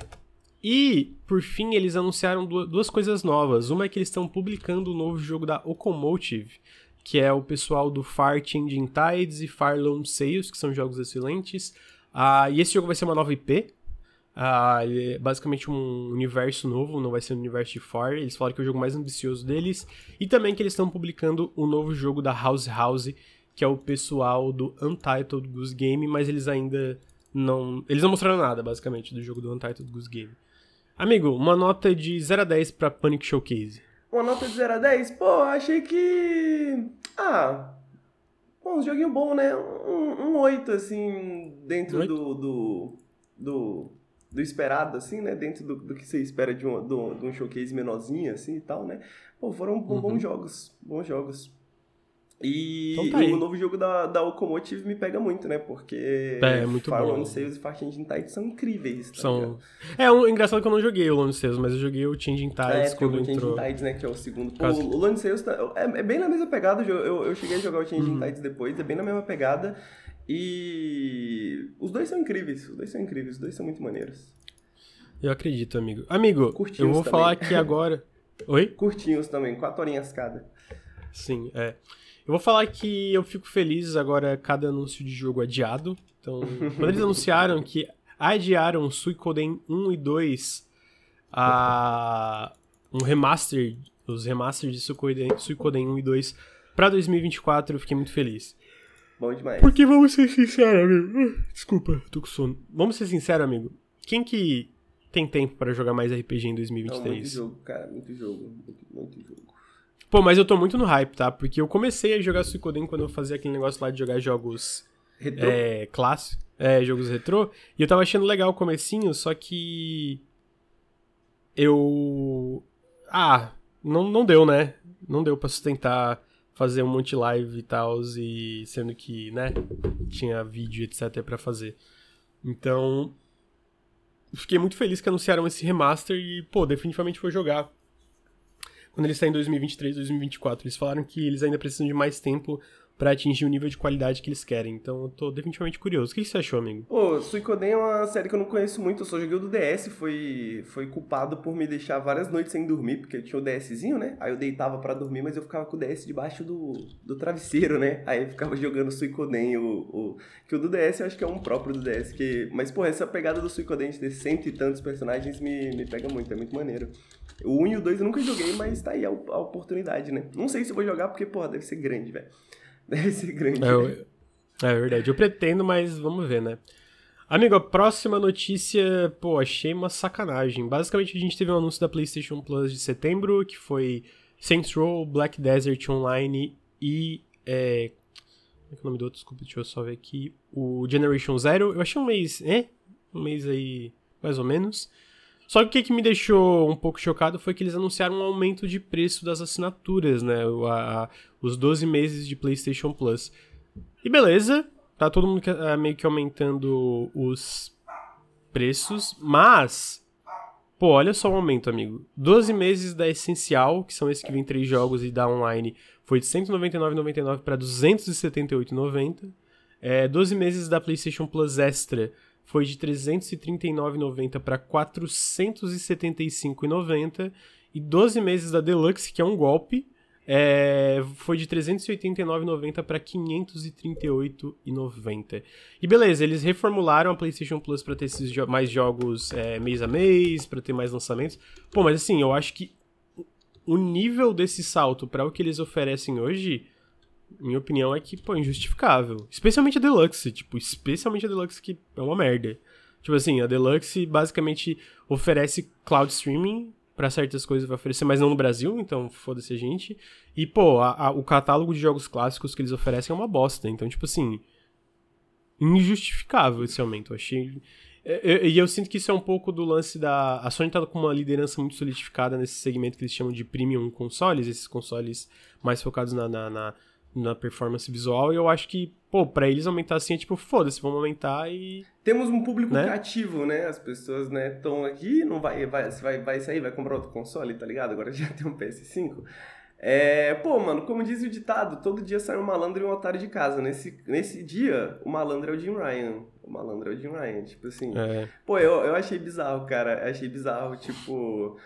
e, por fim, eles anunciaram duas coisas novas. Uma é que eles estão publicando o um novo jogo da Okomotive, que é o pessoal do Far Changing Tides e Far Lone Sales, que são jogos excelentes. Uh, e esse jogo vai ser uma nova IP, ah, ele é basicamente um universo novo, não vai ser um universo de Far. Eles falaram que é o jogo mais ambicioso deles. E também que eles estão publicando o um novo jogo da House House, que é o pessoal do Untitled Goose Game, mas eles ainda não. Eles não mostraram nada, basicamente, do jogo do Untitled Goose Game. Amigo, uma nota de 0 a 10 pra Panic Showcase. Uma nota de 0 a 10? Pô, achei que. Ah. Bom, um joguinho bom, né? Um, um 8, assim, dentro 8? do. do. do do esperado, assim, né? Dentro do, do que você espera de um, de um showcase menorzinho, assim, e tal, né? Pô, foram uhum. bons jogos, bons jogos. E então tá o novo jogo da, da Locomotive me pega muito, né? Porque é, é muito bom. Lone Sales e Far Changing Tides são incríveis. Tá são... Ligado? É, um, engraçado que eu não joguei o Lone Sales, mas eu joguei o Changing Tides é, quando o entrou. Changing Tides, né? Que é o segundo. Pô, o, Lone Sales tá, é, é, bem na mesma pegada. Eu, eu, eu cheguei a jogar o Changing uhum. Tides depois, é bem na mesma pegada. E os dois são incríveis. Os dois são incríveis, os dois são muito maneiros. Eu acredito, amigo. Amigo, Curtinhos eu vou também. falar aqui agora. Oi? Curtinhos também, quatro horinhas cada. Sim, é. Eu vou falar que eu fico feliz agora cada anúncio de jogo adiado. Então, quando eles anunciaram que adiaram Suicoden 1 e 2 a um remaster, os remasters de Suicoden, Suicoden 1 e 2 para 2024, eu fiquei muito feliz. Bom demais. Porque vamos ser sinceros, amigo. Desculpa, tô com sono. Vamos ser sinceros, amigo. Quem que tem tempo para jogar mais RPG em 2023. Não, muito jogo, cara, muito jogo, muito, muito jogo. Pô, mas eu tô muito no hype, tá? Porque eu comecei a jogar Suicoden quando eu fazia aquele negócio lá de jogar jogos retrô. É, clássicos, é, jogos retrô, e eu tava achando legal o comecinho, só que eu ah, não, não deu, né? Não deu para sustentar fazer um monte de live e tal, e sendo que, né, tinha vídeo etc para fazer. Então, fiquei muito feliz que anunciaram esse remaster e, pô, definitivamente vou jogar. Quando ele está em 2023, 2024. Eles falaram que eles ainda precisam de mais tempo para atingir o nível de qualidade que eles querem. Então eu tô definitivamente curioso. O que você achou, amigo? Pô, Suicoden é uma série que eu não conheço muito, eu só joguei o do DS, foi, foi culpado por me deixar várias noites sem dormir, porque eu tinha o DSzinho, né? Aí eu deitava para dormir, mas eu ficava com o DS debaixo do, do travesseiro, né? Aí eu ficava jogando Suicoden, o, o, que o do DS eu acho que é um próprio do DS, que... mas pô, essa pegada do Suicoden de ter cento e tantos personagens me, me pega muito, é muito maneiro. O 1 e o 2 eu nunca joguei, mas tá aí a, a oportunidade, né? Não sei se eu vou jogar, porque, pô, deve ser grande, velho. Deve ser grande. É, eu, é verdade. Eu pretendo, mas vamos ver, né? Amigo, a próxima notícia, pô, achei uma sacanagem. Basicamente, a gente teve um anúncio da PlayStation Plus de setembro, que foi Saints Row, Black Desert Online e. É... Como é que é o nome do outro? Desculpa, deixa eu só ver aqui. O Generation Zero. Eu achei um mês. É? Um mês aí, mais ou menos. Só que o que, me deixou um pouco chocado foi que eles anunciaram um aumento de preço das assinaturas, né? A, os 12 meses de PlayStation Plus. E beleza, tá todo mundo uh, meio que aumentando os preços, mas. Pô, olha só o aumento, amigo. 12 meses da Essencial, que são esses que vêm três jogos e dá online, foi de R$ 199,99 para R$ 278,90. É, 12 meses da PlayStation Plus Extra foi de 339,90 para 475,90 e 12 meses da Deluxe, que é um golpe, é, foi de 389,90 para 538,90. E beleza, eles reformularam a PlayStation Plus para ter esses jo mais jogos é, mês a mês, para ter mais lançamentos. Pô, mas assim, eu acho que o nível desse salto para o que eles oferecem hoje, minha opinião é que, pô, é injustificável. Especialmente a Deluxe, tipo, especialmente a Deluxe que é uma merda. Tipo assim, a Deluxe basicamente oferece cloud streaming para certas coisas vai oferecer, mas não no Brasil, então foda-se a gente. E, pô, a, a, o catálogo de jogos clássicos que eles oferecem é uma bosta. Então, tipo assim, injustificável esse aumento. Eu achei. E eu, eu, sinto que isso é um pouco do lance da. A Sony tá com uma liderança muito solidificada nesse segmento que eles chamam de premium consoles, esses consoles mais focados na, na, na, na performance visual. E eu acho que, pô, pra eles aumentar assim é tipo, foda-se, vamos aumentar e. Temos um público né? cativo, né? As pessoas, né, estão aqui, não vai, vai, vai, vai sair, vai comprar outro console, tá ligado? Agora já tem um PS5. É, pô, mano, como diz o ditado, todo dia sai um malandro e um otário de casa. Nesse, nesse dia, o malandro é o Jim Ryan. O malandro é o Jim Ryan, tipo assim. É. Pô, eu, eu achei bizarro, cara. Achei bizarro, tipo.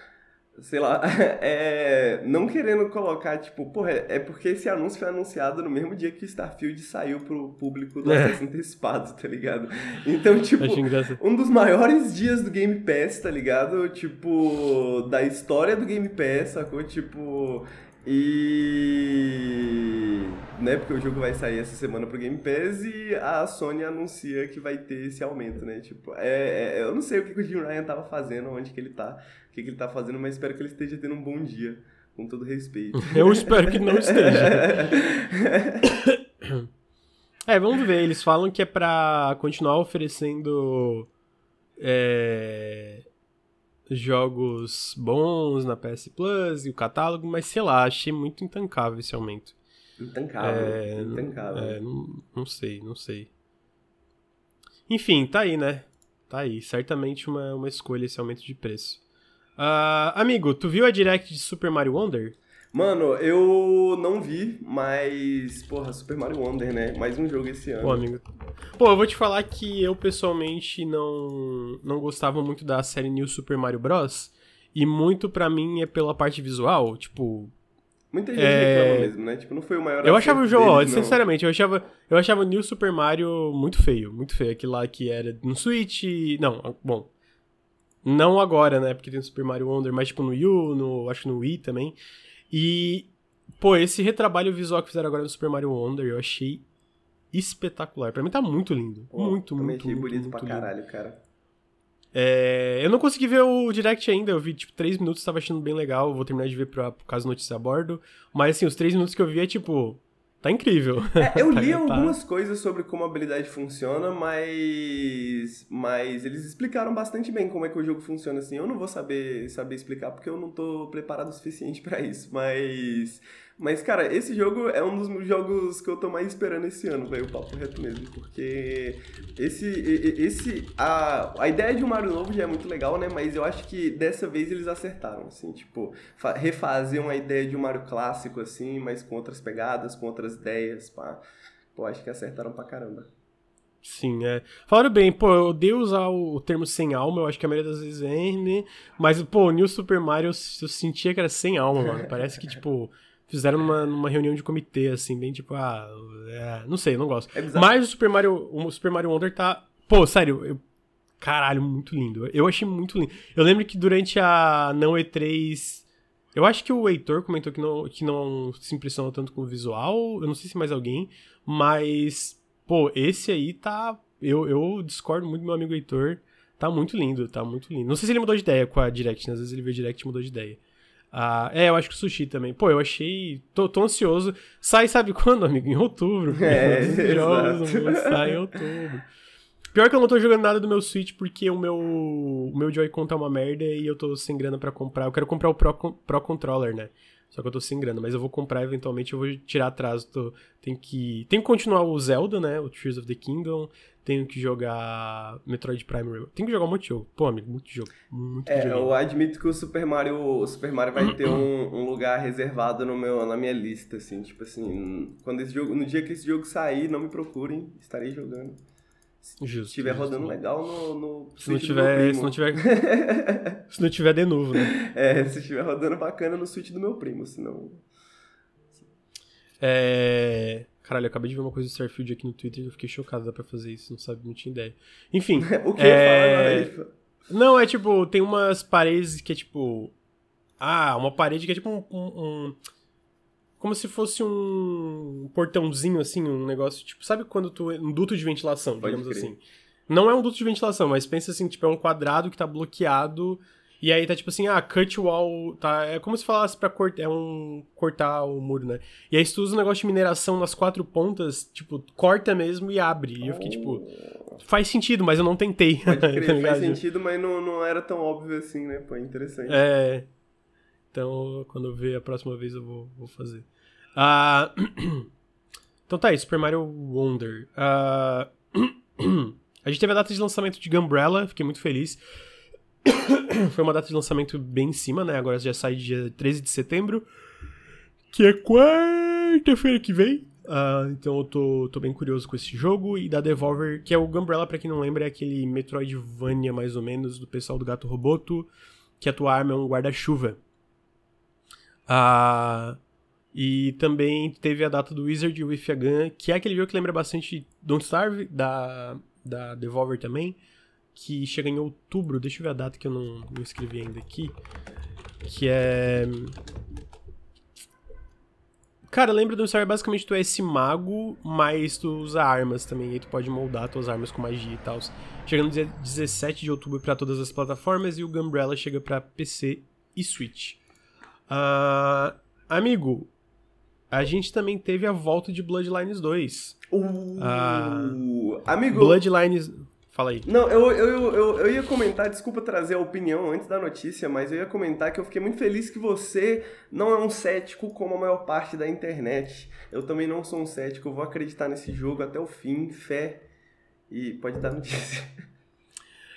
Sei lá, é, não querendo colocar, tipo, porra, é porque esse anúncio foi anunciado no mesmo dia que Starfield saiu pro público do é. acesso antecipado, tá ligado? Então, tipo, um dos maiores dias do Game Pass, tá ligado? Tipo, da história do Game Pass, sacou? Tipo, e. Né, porque o jogo vai sair essa semana pro Game Pass e a Sony anuncia que vai ter esse aumento, né? Tipo, é, é eu não sei o que, que o Jim Ryan tava fazendo, onde que ele tá, o que, que ele tá fazendo, mas espero que ele esteja tendo um bom dia, com todo respeito. Eu espero que não esteja. é, vamos ver. Eles falam que é pra continuar oferecendo. É, jogos bons na PS Plus e o catálogo, mas sei lá, achei muito intancável esse aumento. Intancável, é, intancável. É, não, não sei, não sei. Enfim, tá aí, né? Tá aí. Certamente uma, uma escolha esse aumento de preço. Uh, amigo, tu viu a Direct de Super Mario Wonder? Mano, eu não vi, mas, porra, Super Mario Wonder, né? Mais um jogo esse ano. Pô, amigo. Pô, eu vou te falar que eu pessoalmente não, não gostava muito da série New Super Mario Bros. E muito para mim é pela parte visual, tipo. Muita gente é... reclama mesmo, né? Tipo, não foi o maior Eu achava o jogo, deles, sinceramente, eu achava, eu achava o New Super Mario muito feio, muito feio. Aquele lá que era no Switch. Não, bom. Não agora, né? Porque tem o Super Mario Wonder, mas tipo no Wii U, no, acho que no Wii também. E, pô, esse retrabalho visual que fizeram agora no Super Mario Wonder, eu achei espetacular. Pra mim tá muito lindo. Pô, muito, muito, achei muito, bonito muito pra lindo. caralho, cara. É, eu não consegui ver o direct ainda, eu vi tipo 3 minutos, tava achando bem legal, vou terminar de ver pra, por causa notícia a bordo. Mas assim, os 3 minutos que eu vi é tipo, Tá incrível. É, eu li tá, algumas tá. coisas sobre como a habilidade funciona, mas mas eles explicaram bastante bem como é que o jogo funciona assim. Eu não vou saber saber explicar porque eu não tô preparado o suficiente para isso, mas mas, cara, esse jogo é um dos jogos que eu tô mais esperando esse ano, velho, o papo reto mesmo. Porque esse. esse a, a ideia de um Mario novo já é muito legal, né? Mas eu acho que dessa vez eles acertaram, assim, tipo, refazer uma ideia de um Mario clássico, assim, mas com outras pegadas, com outras ideias, pá. Pô, acho que acertaram pra caramba. Sim, é. Falaram bem, pô, eu odeio usar o, termo sem alma, eu acho que a maioria das vezes é, né? Mas, pô, New Super Mario eu sentia que era sem alma, mano. Parece que, tipo fizeram numa, numa reunião de comitê, assim, bem tipo, ah, é, não sei, não gosto. É Mas o Super Mario, o Super Mario Wonder tá. Pô, sério, eu, caralho, muito lindo. Eu achei muito lindo. Eu lembro que durante a não E3. Eu acho que o Heitor comentou que não, que não se impressionou tanto com o visual. Eu não sei se mais alguém. Mas, pô, esse aí tá. Eu, eu discordo muito do meu amigo Heitor. Tá muito lindo, tá muito lindo. Não sei se ele mudou de ideia com a Direct, né? Às vezes ele veio Direct e mudou de ideia. Ah, é, eu acho que o sushi também. Pô, eu achei. Tô, tô ansioso. Sai, sabe quando, amigo? Em outubro. É, jogos sai em outubro. Pior que eu não tô jogando nada do meu Switch porque o meu, o meu Joy-Con tá uma merda e eu tô sem grana para comprar. Eu quero comprar o Pro, Pro Controller, né? Só que eu tô sem grana, mas eu vou comprar eventualmente, eu vou tirar atraso. Tô, tem que. Tem que continuar o Zelda, né? O Tears of the Kingdom. Tenho que jogar Metroid Prime. Tenho que jogar um monte de jogo. Pô, amigo, muito jogo. Muito é, eu admito que o Super Mario, o Super Mario vai ter um, um, lugar reservado no meu, na minha lista, assim. Tipo assim, quando esse jogo, no dia que esse jogo sair, não me procurem, estarei jogando. Justo. Se estiver rodando legal no, no se não tiver, se não tiver se não tiver de novo, né? É, se estiver rodando bacana no Switch do meu primo, senão É, caralho, eu acabei de ver uma coisa do Starfield aqui no Twitter e eu fiquei chocado, dá para fazer isso, não sabe, não tinha ideia. Enfim, o que é... fala Não, é tipo, tem umas paredes que é tipo ah, uma parede que é tipo um, um, um como se fosse um portãozinho, assim, um negócio, tipo, sabe quando tu. Um duto de ventilação, Pode digamos crer. assim. Não é um duto de ventilação, mas pensa assim, tipo, é um quadrado que tá bloqueado. E aí tá tipo assim, ah, cut wall, tá? É como se falasse pra cortar, é um cortar o muro, né? E aí se tu usa um negócio de mineração nas quatro pontas, tipo, corta mesmo e abre. E eu fiquei tipo, faz sentido, mas eu não tentei. Pode crer, tá faz sentido, mas não, não era tão óbvio assim, né? Pô, interessante. É. Então, quando eu ver a próxima vez eu vou, vou fazer. Uh, então tá aí, Super Mario Wonder. Uh, a gente teve a data de lançamento de Gumbrella, fiquei muito feliz. Foi uma data de lançamento bem em cima, né? Agora já sai dia 13 de setembro, que é quarta-feira que vem. Uh, então eu tô, tô bem curioso com esse jogo. E da Devolver, que é o Gumbrella, pra quem não lembra, é aquele Metroidvania mais ou menos do pessoal do Gato Roboto, que a tua arma é um guarda-chuva. Uh, e também teve a data do Wizard with a Gun, que é aquele jogo que lembra bastante Don't Starve, da, da Devolver também, que chega em outubro. Deixa eu ver a data que eu não, não escrevi ainda aqui. Que é. Cara, lembra do Starve basicamente tu é esse mago, mas tu usa armas também. E tu pode moldar tuas armas com magia e tal. Chega no dia 17 de outubro para todas as plataformas e o Gumbrella chega para PC e Switch. Uh, amigo, a gente também teve a volta de Bloodlines 2. Uh, ah, amigo. Bloodlines. Fala aí. Não, eu, eu, eu, eu ia comentar, desculpa trazer a opinião antes da notícia, mas eu ia comentar que eu fiquei muito feliz que você não é um cético como a maior parte da internet. Eu também não sou um cético, eu vou acreditar nesse jogo até o fim, fé. E pode dar notícia.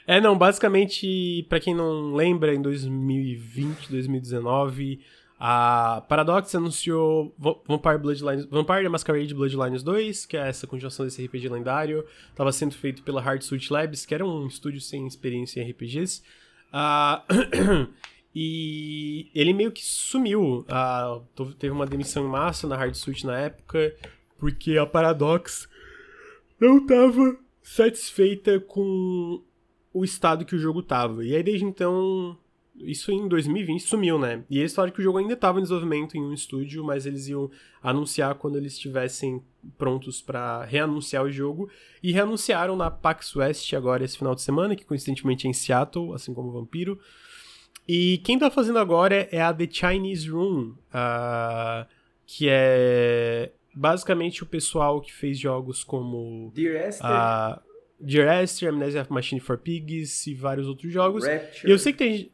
É, não, basicamente, para quem não lembra, em 2020, 2019 a Paradox anunciou Vampire, Bloodlines, Vampire Masquerade Bloodlines 2, que é essa continuação desse RPG lendário. Estava sendo feito pela Hard Suit Labs, que era um estúdio sem experiência em RPGs. Uh, e ele meio que sumiu. Uh, teve uma demissão em massa na Hard Suit na época, porque a Paradox não estava satisfeita com o estado que o jogo estava. E aí desde então isso em 2020 sumiu, né? E eles falaram que o jogo ainda estava em desenvolvimento em um estúdio, mas eles iam anunciar quando eles estivessem prontos para reanunciar o jogo. E reanunciaram na PAX West agora esse final de semana, que coincidentemente é em Seattle, assim como o Vampiro. E quem tá fazendo agora é a The Chinese Room, uh, que é basicamente o pessoal que fez jogos como. Dear Esther. Uh, Dear Esther, Amnesia Machine for Pigs e vários outros jogos. Rapture. E eu sei que tem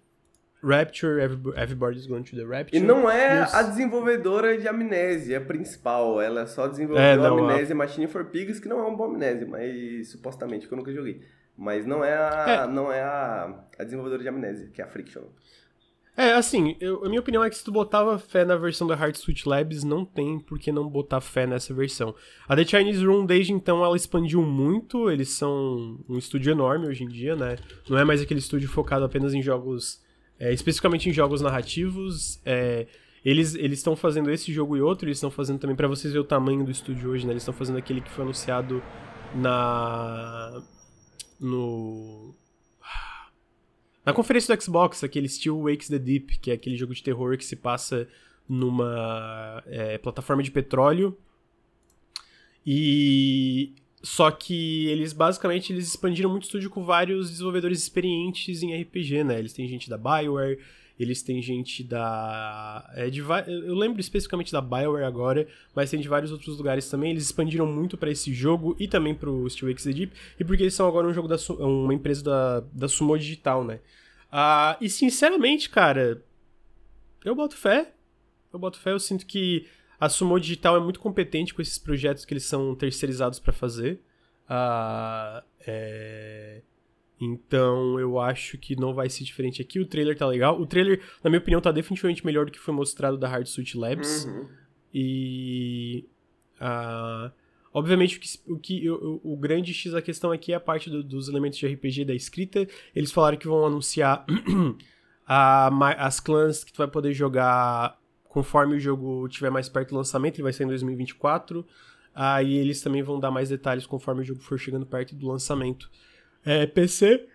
Rapture, Everybody's Going to the Rapture. E não é a desenvolvedora de Amnésia principal, ela só desenvolveu é, não, Amnésia a... Machine for Pigs, que não é um bom Amnésia, mas supostamente, que eu nunca joguei. Mas não é a, é. Não é a, a desenvolvedora de Amnésia, que é a Friction. É, assim, eu, a minha opinião é que se tu botava fé na versão da Hard Switch Labs, não tem por que não botar fé nessa versão. A The Chinese Room, desde então, ela expandiu muito, eles são um estúdio enorme hoje em dia, né? Não é mais aquele estúdio focado apenas em jogos é, especificamente em jogos narrativos, é, eles estão fazendo esse jogo e outro, eles estão fazendo também, para vocês ver o tamanho do estúdio hoje, né? Eles estão fazendo aquele que foi anunciado na. No. Na conferência do Xbox, aquele Still Wakes the Deep, que é aquele jogo de terror que se passa numa é, plataforma de petróleo. E só que eles basicamente eles expandiram muito o estúdio com vários desenvolvedores experientes em RPG, né? Eles têm gente da BioWare, eles têm gente da. É, de, eu lembro especificamente da BioWare agora, mas tem de vários outros lugares também. Eles expandiram muito para esse jogo e também pro Steel X Deep, e porque eles são agora um jogo da uma empresa da, da Sumo Digital, né? Uh, e sinceramente, cara, eu boto fé. eu boto fé, eu sinto que a Sumo Digital é muito competente com esses projetos que eles são terceirizados para fazer. Uh, é... Então eu acho que não vai ser diferente aqui. O trailer tá legal. O trailer, na minha opinião, tá definitivamente melhor do que foi mostrado da Hard Suit Labs. Uhum. E. Uh, obviamente, o que, o, que o, o, grande X da questão aqui é a parte do, dos elementos de RPG da escrita. Eles falaram que vão anunciar a, as clãs que tu vai poder jogar conforme o jogo estiver mais perto do lançamento. Ele vai sair em 2024. Aí eles também vão dar mais detalhes conforme o jogo for chegando perto do lançamento é, PC,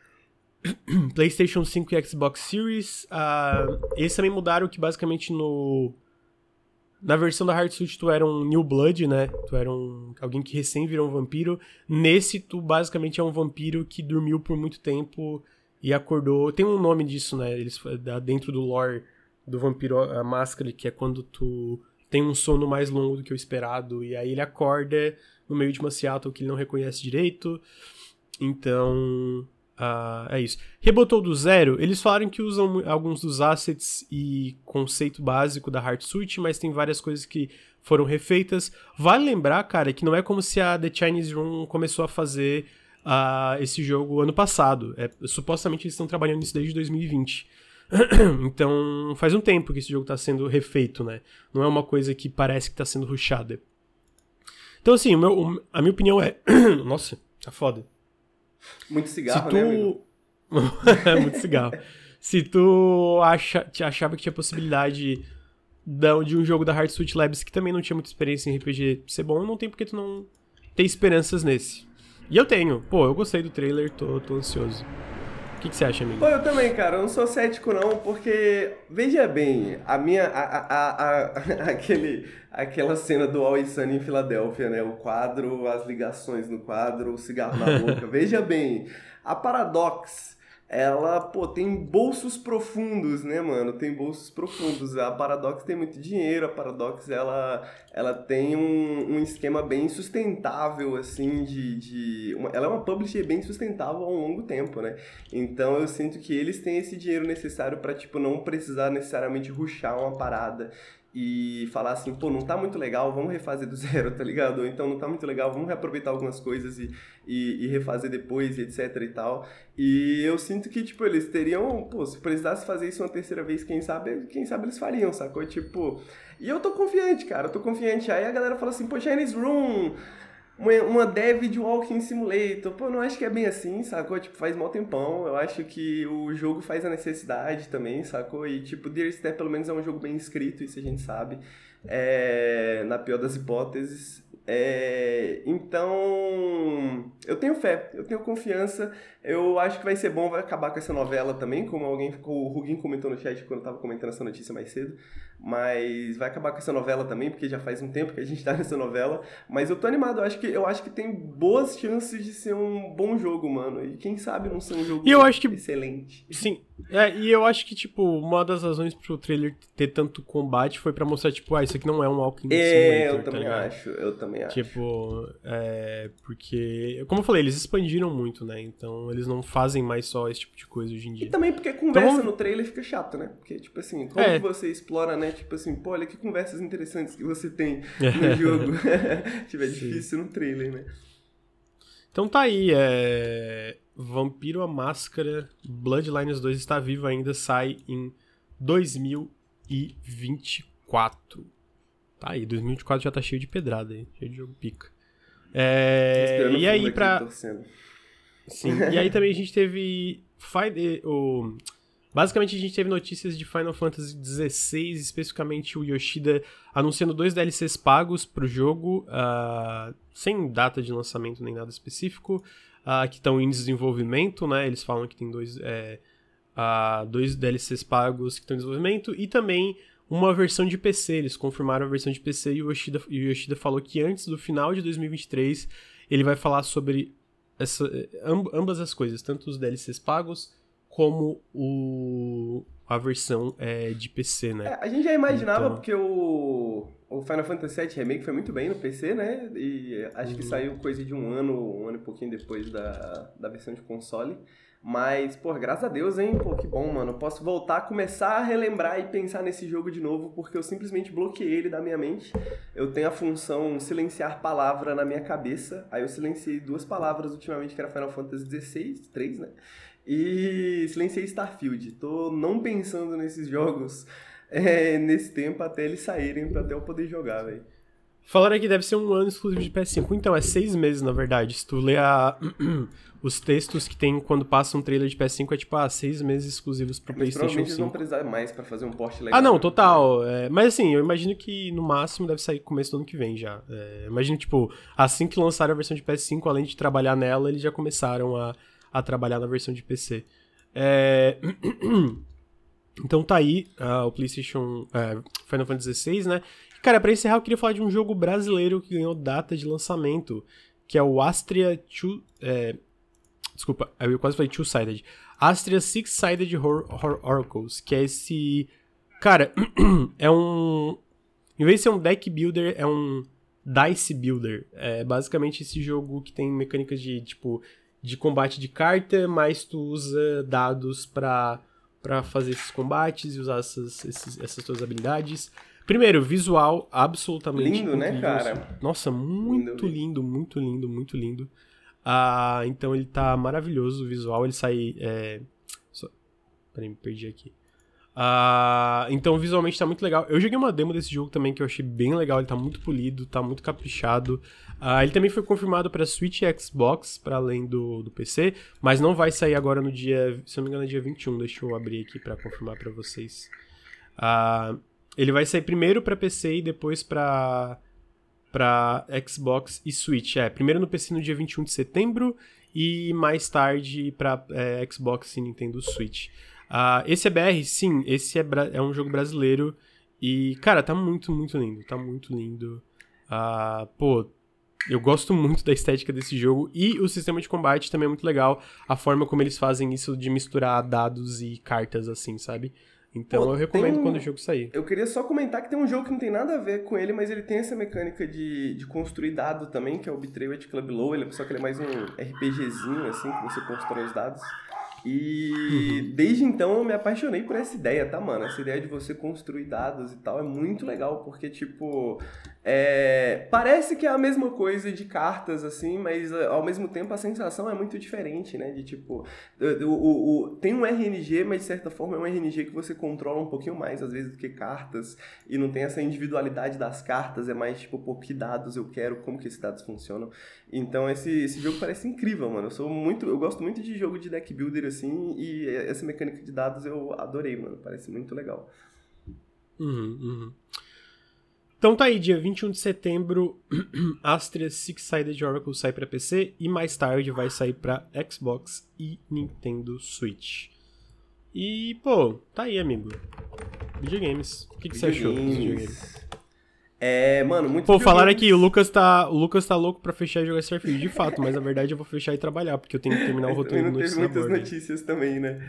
PlayStation 5 e Xbox Series. Uh, eles também mudaram que basicamente no. Na versão da Hard Suit tu era um New Blood, né? Tu era um, alguém que recém virou um vampiro. Nesse, tu basicamente é um vampiro que dormiu por muito tempo e acordou. Tem um nome disso, né? Eles, dentro do lore do vampiro, a máscara, que é quando tu tem um sono mais longo do que o esperado. E aí ele acorda no meio de uma Seattle que ele não reconhece direito. Então, uh, é isso. Rebotou do zero, eles falaram que usam alguns dos assets e conceito básico da Heart Suite, mas tem várias coisas que foram refeitas. Vale lembrar, cara, que não é como se a The Chinese Room começou a fazer uh, esse jogo ano passado. É, supostamente eles estão trabalhando nisso desde 2020. então, faz um tempo que esse jogo está sendo refeito, né? Não é uma coisa que parece que está sendo rushada. Então, assim, o meu, a minha opinião é. Nossa, tá foda. Muito cigarro, Se tu... né, Muito cigarro. Se tu acha, achava que tinha possibilidade de um jogo da Hard Suit Labs que também não tinha muita experiência em RPG ser bom, não tem porque tu não ter esperanças nesse. E eu tenho. Pô, eu gostei do trailer, tô, tô ansioso. O que, que, você acha, amigo? Pô, eu também, cara. Eu não sou cético, não, porque, veja bem, a minha. A, a, a, aquele, aquela cena do Always Sunny em Filadélfia, né? O quadro, as ligações no quadro, o cigarro na boca. veja bem, a Paradox ela, pô, tem bolsos profundos, né, mano? Tem bolsos profundos. A Paradox tem muito dinheiro, a Paradox, ela, ela tem um, um esquema bem sustentável, assim, de... de uma, ela é uma publisher bem sustentável um longo tempo, né? Então, eu sinto que eles têm esse dinheiro necessário para tipo, não precisar necessariamente ruxar uma parada e falar assim, pô, não tá muito legal, vamos refazer do zero, tá ligado? Ou então não tá muito legal, vamos reaproveitar algumas coisas e, e, e, refazer depois, e etc e tal. E eu sinto que, tipo, eles teriam, pô, se precisasse fazer isso uma terceira vez, quem sabe, quem sabe eles fariam, sacou? Tipo, e eu tô confiante, cara, eu tô confiante. Aí a galera fala assim, pô, Chinese Room uma, uma dev de Walking Simulator. Pô, não acho que é bem assim, sacou? Tipo, faz mal tempão. Eu acho que o jogo faz a necessidade também, sacou? E, tipo, Dear Step pelo menos é um jogo bem escrito, isso a gente sabe. É, na pior das hipóteses. É, então, eu tenho fé, eu tenho confiança. Eu acho que vai ser bom, vai acabar com essa novela também, como alguém, o Rugin comentou no chat quando eu tava comentando essa notícia mais cedo. Mas vai acabar com essa novela também, porque já faz um tempo que a gente tá nessa novela. Mas eu tô animado, eu acho que, eu acho que tem boas chances de ser um bom jogo, mano. E quem sabe não ser um jogo e eu acho que, excelente. Sim, é, e eu acho que, tipo, uma das razões pro trailer ter tanto combate foi para mostrar, tipo, ah, isso aqui não é um Walking É, eu tá também ligado? acho, eu também acho. Tipo, é, porque, como eu falei, eles expandiram muito, né? Então eles não fazem mais só esse tipo de coisa hoje em dia. E também porque conversa então, no trailer fica chato, né? Porque, tipo assim, como é. você explora, né? Tipo assim, pô, olha que conversas interessantes que você tem no jogo. tipo, é difícil no trailer, né? Então tá aí, é... Vampiro a Máscara Bloodlines 2 está vivo ainda, sai em 2024. Tá aí, 2024 já tá cheio de pedrada aí, cheio de jogo pica. É... E aí pra... Sim, e aí também a gente teve o Basicamente, a gente teve notícias de Final Fantasy XVI, especificamente o Yoshida anunciando dois DLCs pagos pro jogo, uh, sem data de lançamento nem nada específico, uh, que estão em desenvolvimento, né? Eles falam que tem dois, é, uh, dois DLCs pagos que estão em desenvolvimento, e também uma versão de PC. Eles confirmaram a versão de PC e o Yoshida, e o Yoshida falou que antes do final de 2023 ele vai falar sobre essa, ambas as coisas, tanto os DLCs pagos como o, a versão é, de PC, né? É, a gente já imaginava, então... porque o, o Final Fantasy VII Remake foi muito bem no PC, né? E acho uhum. que saiu coisa de um ano, um ano e pouquinho depois da, da versão de console. Mas, pô, graças a Deus, hein? Pô, que bom, mano. Posso voltar, começar a relembrar e pensar nesse jogo de novo, porque eu simplesmente bloqueei ele da minha mente. Eu tenho a função silenciar palavra na minha cabeça. Aí eu silenciei duas palavras ultimamente, que era Final Fantasy XVI, 3, né? E silenciei Starfield. Tô não pensando nesses jogos é, nesse tempo até eles saírem, pra até eu poder jogar, velho. Falaram que deve ser um ano exclusivo de PS5. Então, é seis meses, na verdade. Se tu ler a... os textos que tem quando passa um trailer de PS5, é tipo, ah, seis meses exclusivos pro Mas PlayStation 5. eles vão precisar mais pra fazer um porte legal. Ah, não, total. É, mas assim, eu imagino que no máximo deve sair começo do ano que vem já. É, imagino, tipo, assim que lançaram a versão de PS5, além de trabalhar nela, eles já começaram a, a trabalhar na versão de PC. É... Então tá aí uh, o PlayStation uh, Final Fantasy XVI, né? Cara, pra encerrar, eu queria falar de um jogo brasileiro que ganhou data de lançamento, que é o Astria Two, é, desculpa, eu quase falei Two-Sided. Astria Six-Sided Oracles, que é esse... Cara, é um... Em vez de ser um deck builder, é um dice builder. É basicamente esse jogo que tem mecânicas de, tipo, de combate de carta, mas tu usa dados pra, pra fazer esses combates e usar essas, esses, essas tuas habilidades. Primeiro, visual absolutamente lindo, né, incrível. né, cara? Nossa, muito lindo, lindo muito lindo, muito lindo. Ah, então ele tá maravilhoso o visual, ele sai é... Só... Peraí, me perdi aqui. Ah, então visualmente tá muito legal. Eu joguei uma demo desse jogo também que eu achei bem legal, ele tá muito polido, tá muito caprichado. Ah, ele também foi confirmado para Switch e Xbox, para além do, do PC, mas não vai sair agora no dia, se não me engano, é dia 21. Deixa eu abrir aqui para confirmar para vocês. Ah, ele vai sair primeiro para PC e depois para para Xbox e Switch. É, primeiro no PC no dia 21 de setembro e mais tarde para é, Xbox e Nintendo Switch. Uh, esse é BR, sim, esse é, é, um jogo brasileiro e, cara, tá muito, muito lindo, tá muito lindo. Uh, pô, eu gosto muito da estética desse jogo e o sistema de combate também é muito legal. A forma como eles fazem isso de misturar dados e cartas, assim, sabe? Então Pô, eu recomendo um... quando o jogo sair. Eu queria só comentar que tem um jogo que não tem nada a ver com ele, mas ele tem essa mecânica de, de construir dado também, que é o Betrayed Club Low. Ele, só que ele é mais um RPGzinho, assim, que você constrói os dados. E uhum. desde então eu me apaixonei por essa ideia, tá, mano? Essa ideia de você construir dados e tal é muito legal, porque, tipo, é... parece que é a mesma coisa de cartas, assim, mas ao mesmo tempo a sensação é muito diferente, né? De tipo, o, o, o... tem um RNG, mas de certa forma é um RNG que você controla um pouquinho mais, às vezes, do que cartas, e não tem essa individualidade das cartas, é mais tipo, pô, que dados eu quero, como que esses dados funcionam. Então esse, esse jogo parece incrível, mano. Eu sou muito. Eu gosto muito de jogo de deck builder assim, e essa mecânica de dados eu adorei, mano. Parece muito legal. Uhum, uhum. Então tá aí, dia 21 de setembro, Astria Six-Sided Oracle sai para PC e mais tarde vai sair para Xbox e Nintendo Switch. E, pô, tá aí, amigo. Videogames. O que, que você achou dos videogames? É, mano, muito Pô, falaram aqui, o Lucas tá, o Lucas tá louco pra fechar e jogar Starfield, de fato, mas na verdade eu vou fechar e trabalhar, porque eu tenho que terminar o roteiro do Notícias muitas notícias também, né?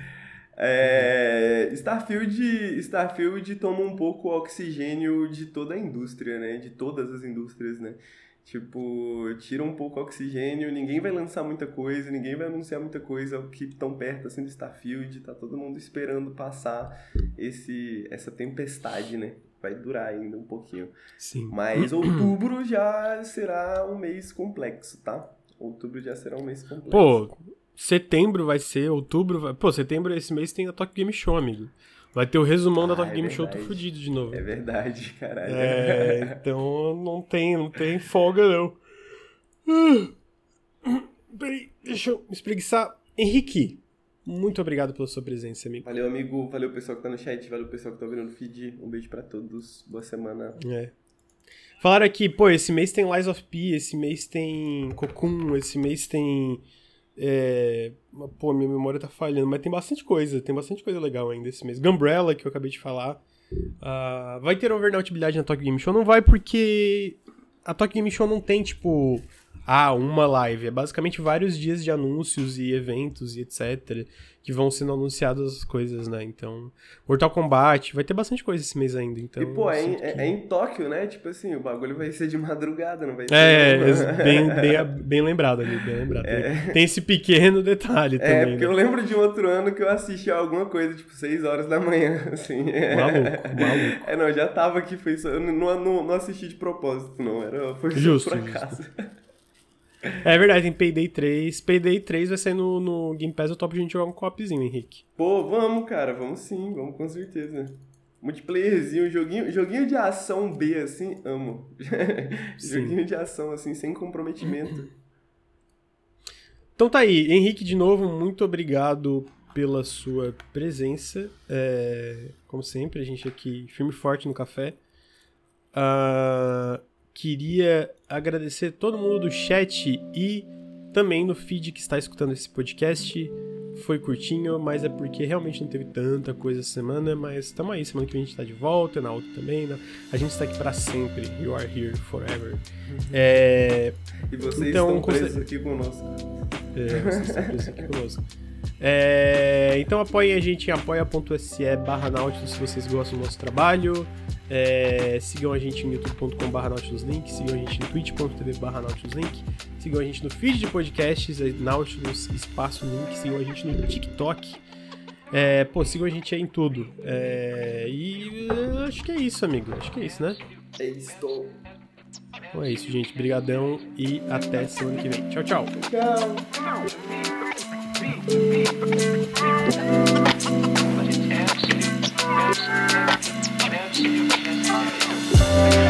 É, Starfield, Starfield toma um pouco o oxigênio de toda a indústria, né? De todas as indústrias, né? Tipo, tira um pouco o oxigênio, ninguém vai lançar muita coisa, ninguém vai anunciar muita coisa que tão perto assim do Starfield, tá todo mundo esperando passar esse essa tempestade, né? vai durar ainda um pouquinho. Sim. Mas outubro já será um mês complexo, tá? Outubro já será um mês complexo. Pô, setembro vai ser, outubro vai... Pô, setembro esse mês tem a Tokyo Game Show, amigo. Vai ter o resumão ah, da Tokyo é Game Show, tô fudido de novo. É verdade, caralho. É, então não tem, não tem folga não. Peraí, deixa eu me espreguiçar. Henrique, muito obrigado pela sua presença, amigo. Valeu, amigo. Valeu, pessoal que tá no chat. Valeu, pessoal que tá ouvindo no feed. Um beijo para todos. Boa semana. É. Falaram aqui, pô, esse mês tem Lies of P, esse mês tem Cocoon, esse mês tem. É... Pô, minha memória tá falhando, mas tem bastante coisa, tem bastante coisa legal ainda esse mês. Gumbrella, que eu acabei de falar. Uh, vai ter overnautibilidade na Tokyo Game Show? Não vai porque a Tokyo Game Show não tem, tipo, ah, uma live. É basicamente vários dias de anúncios e eventos e etc. que vão sendo anunciadas as coisas, né? Então, Mortal Kombat, vai ter bastante coisa esse mês ainda. Então, e, pô, é em, que... é em, Tóquio, né? Tipo assim, o bagulho vai ser de madrugada, não vai ser. É, bem, bem, bem lembrado ali, bem lembrado. É. Tem esse pequeno detalhe é, também. É, porque né? eu lembro de um outro ano que eu assisti alguma coisa, tipo, 6 horas da manhã, assim. Maluco, maluco. É, não, já tava aqui, foi só. Eu não, não, não assisti de propósito, não. Era, foi justo, por acaso. Justo. É verdade, tem Payday 3. Payday 3 vai sair no, no Game Pass, o top a gente jogar um copzinho, Henrique. Pô, vamos, cara, vamos sim, vamos com certeza. Multiplayerzinho, joguinho, joguinho de ação B, assim, amo. joguinho de ação, assim, sem comprometimento. Então tá aí, Henrique, de novo, muito obrigado pela sua presença. É, como sempre, a gente aqui, firme forte no café. Uh, queria agradecer todo mundo do chat e também no feed que está escutando esse podcast. Foi curtinho, mas é porque realmente não teve tanta coisa essa semana, mas estamos aí, semana que vem a gente está de volta, na outra também, a gente está aqui para sempre, you are here forever. Uhum. É... E vocês então, estão presos aqui conosco. É, vocês estão presos aqui conosco. É, então apoiem a gente em apoia.se barra Nautilus se vocês gostam do nosso trabalho. É, sigam a gente em youtube.com barra Link, sigam a gente no twitch.tv barra Link, sigam a gente no feed de podcasts, é Nautilus Espaço Link, sigam a gente no TikTok. É, pô, sigam a gente aí em tudo. É, e acho que é isso, amigo. Acho que é isso, né? É isso. Então é isso, gente. Brigadão e até semana que vem. Tchau, tchau. Tchau. Bye.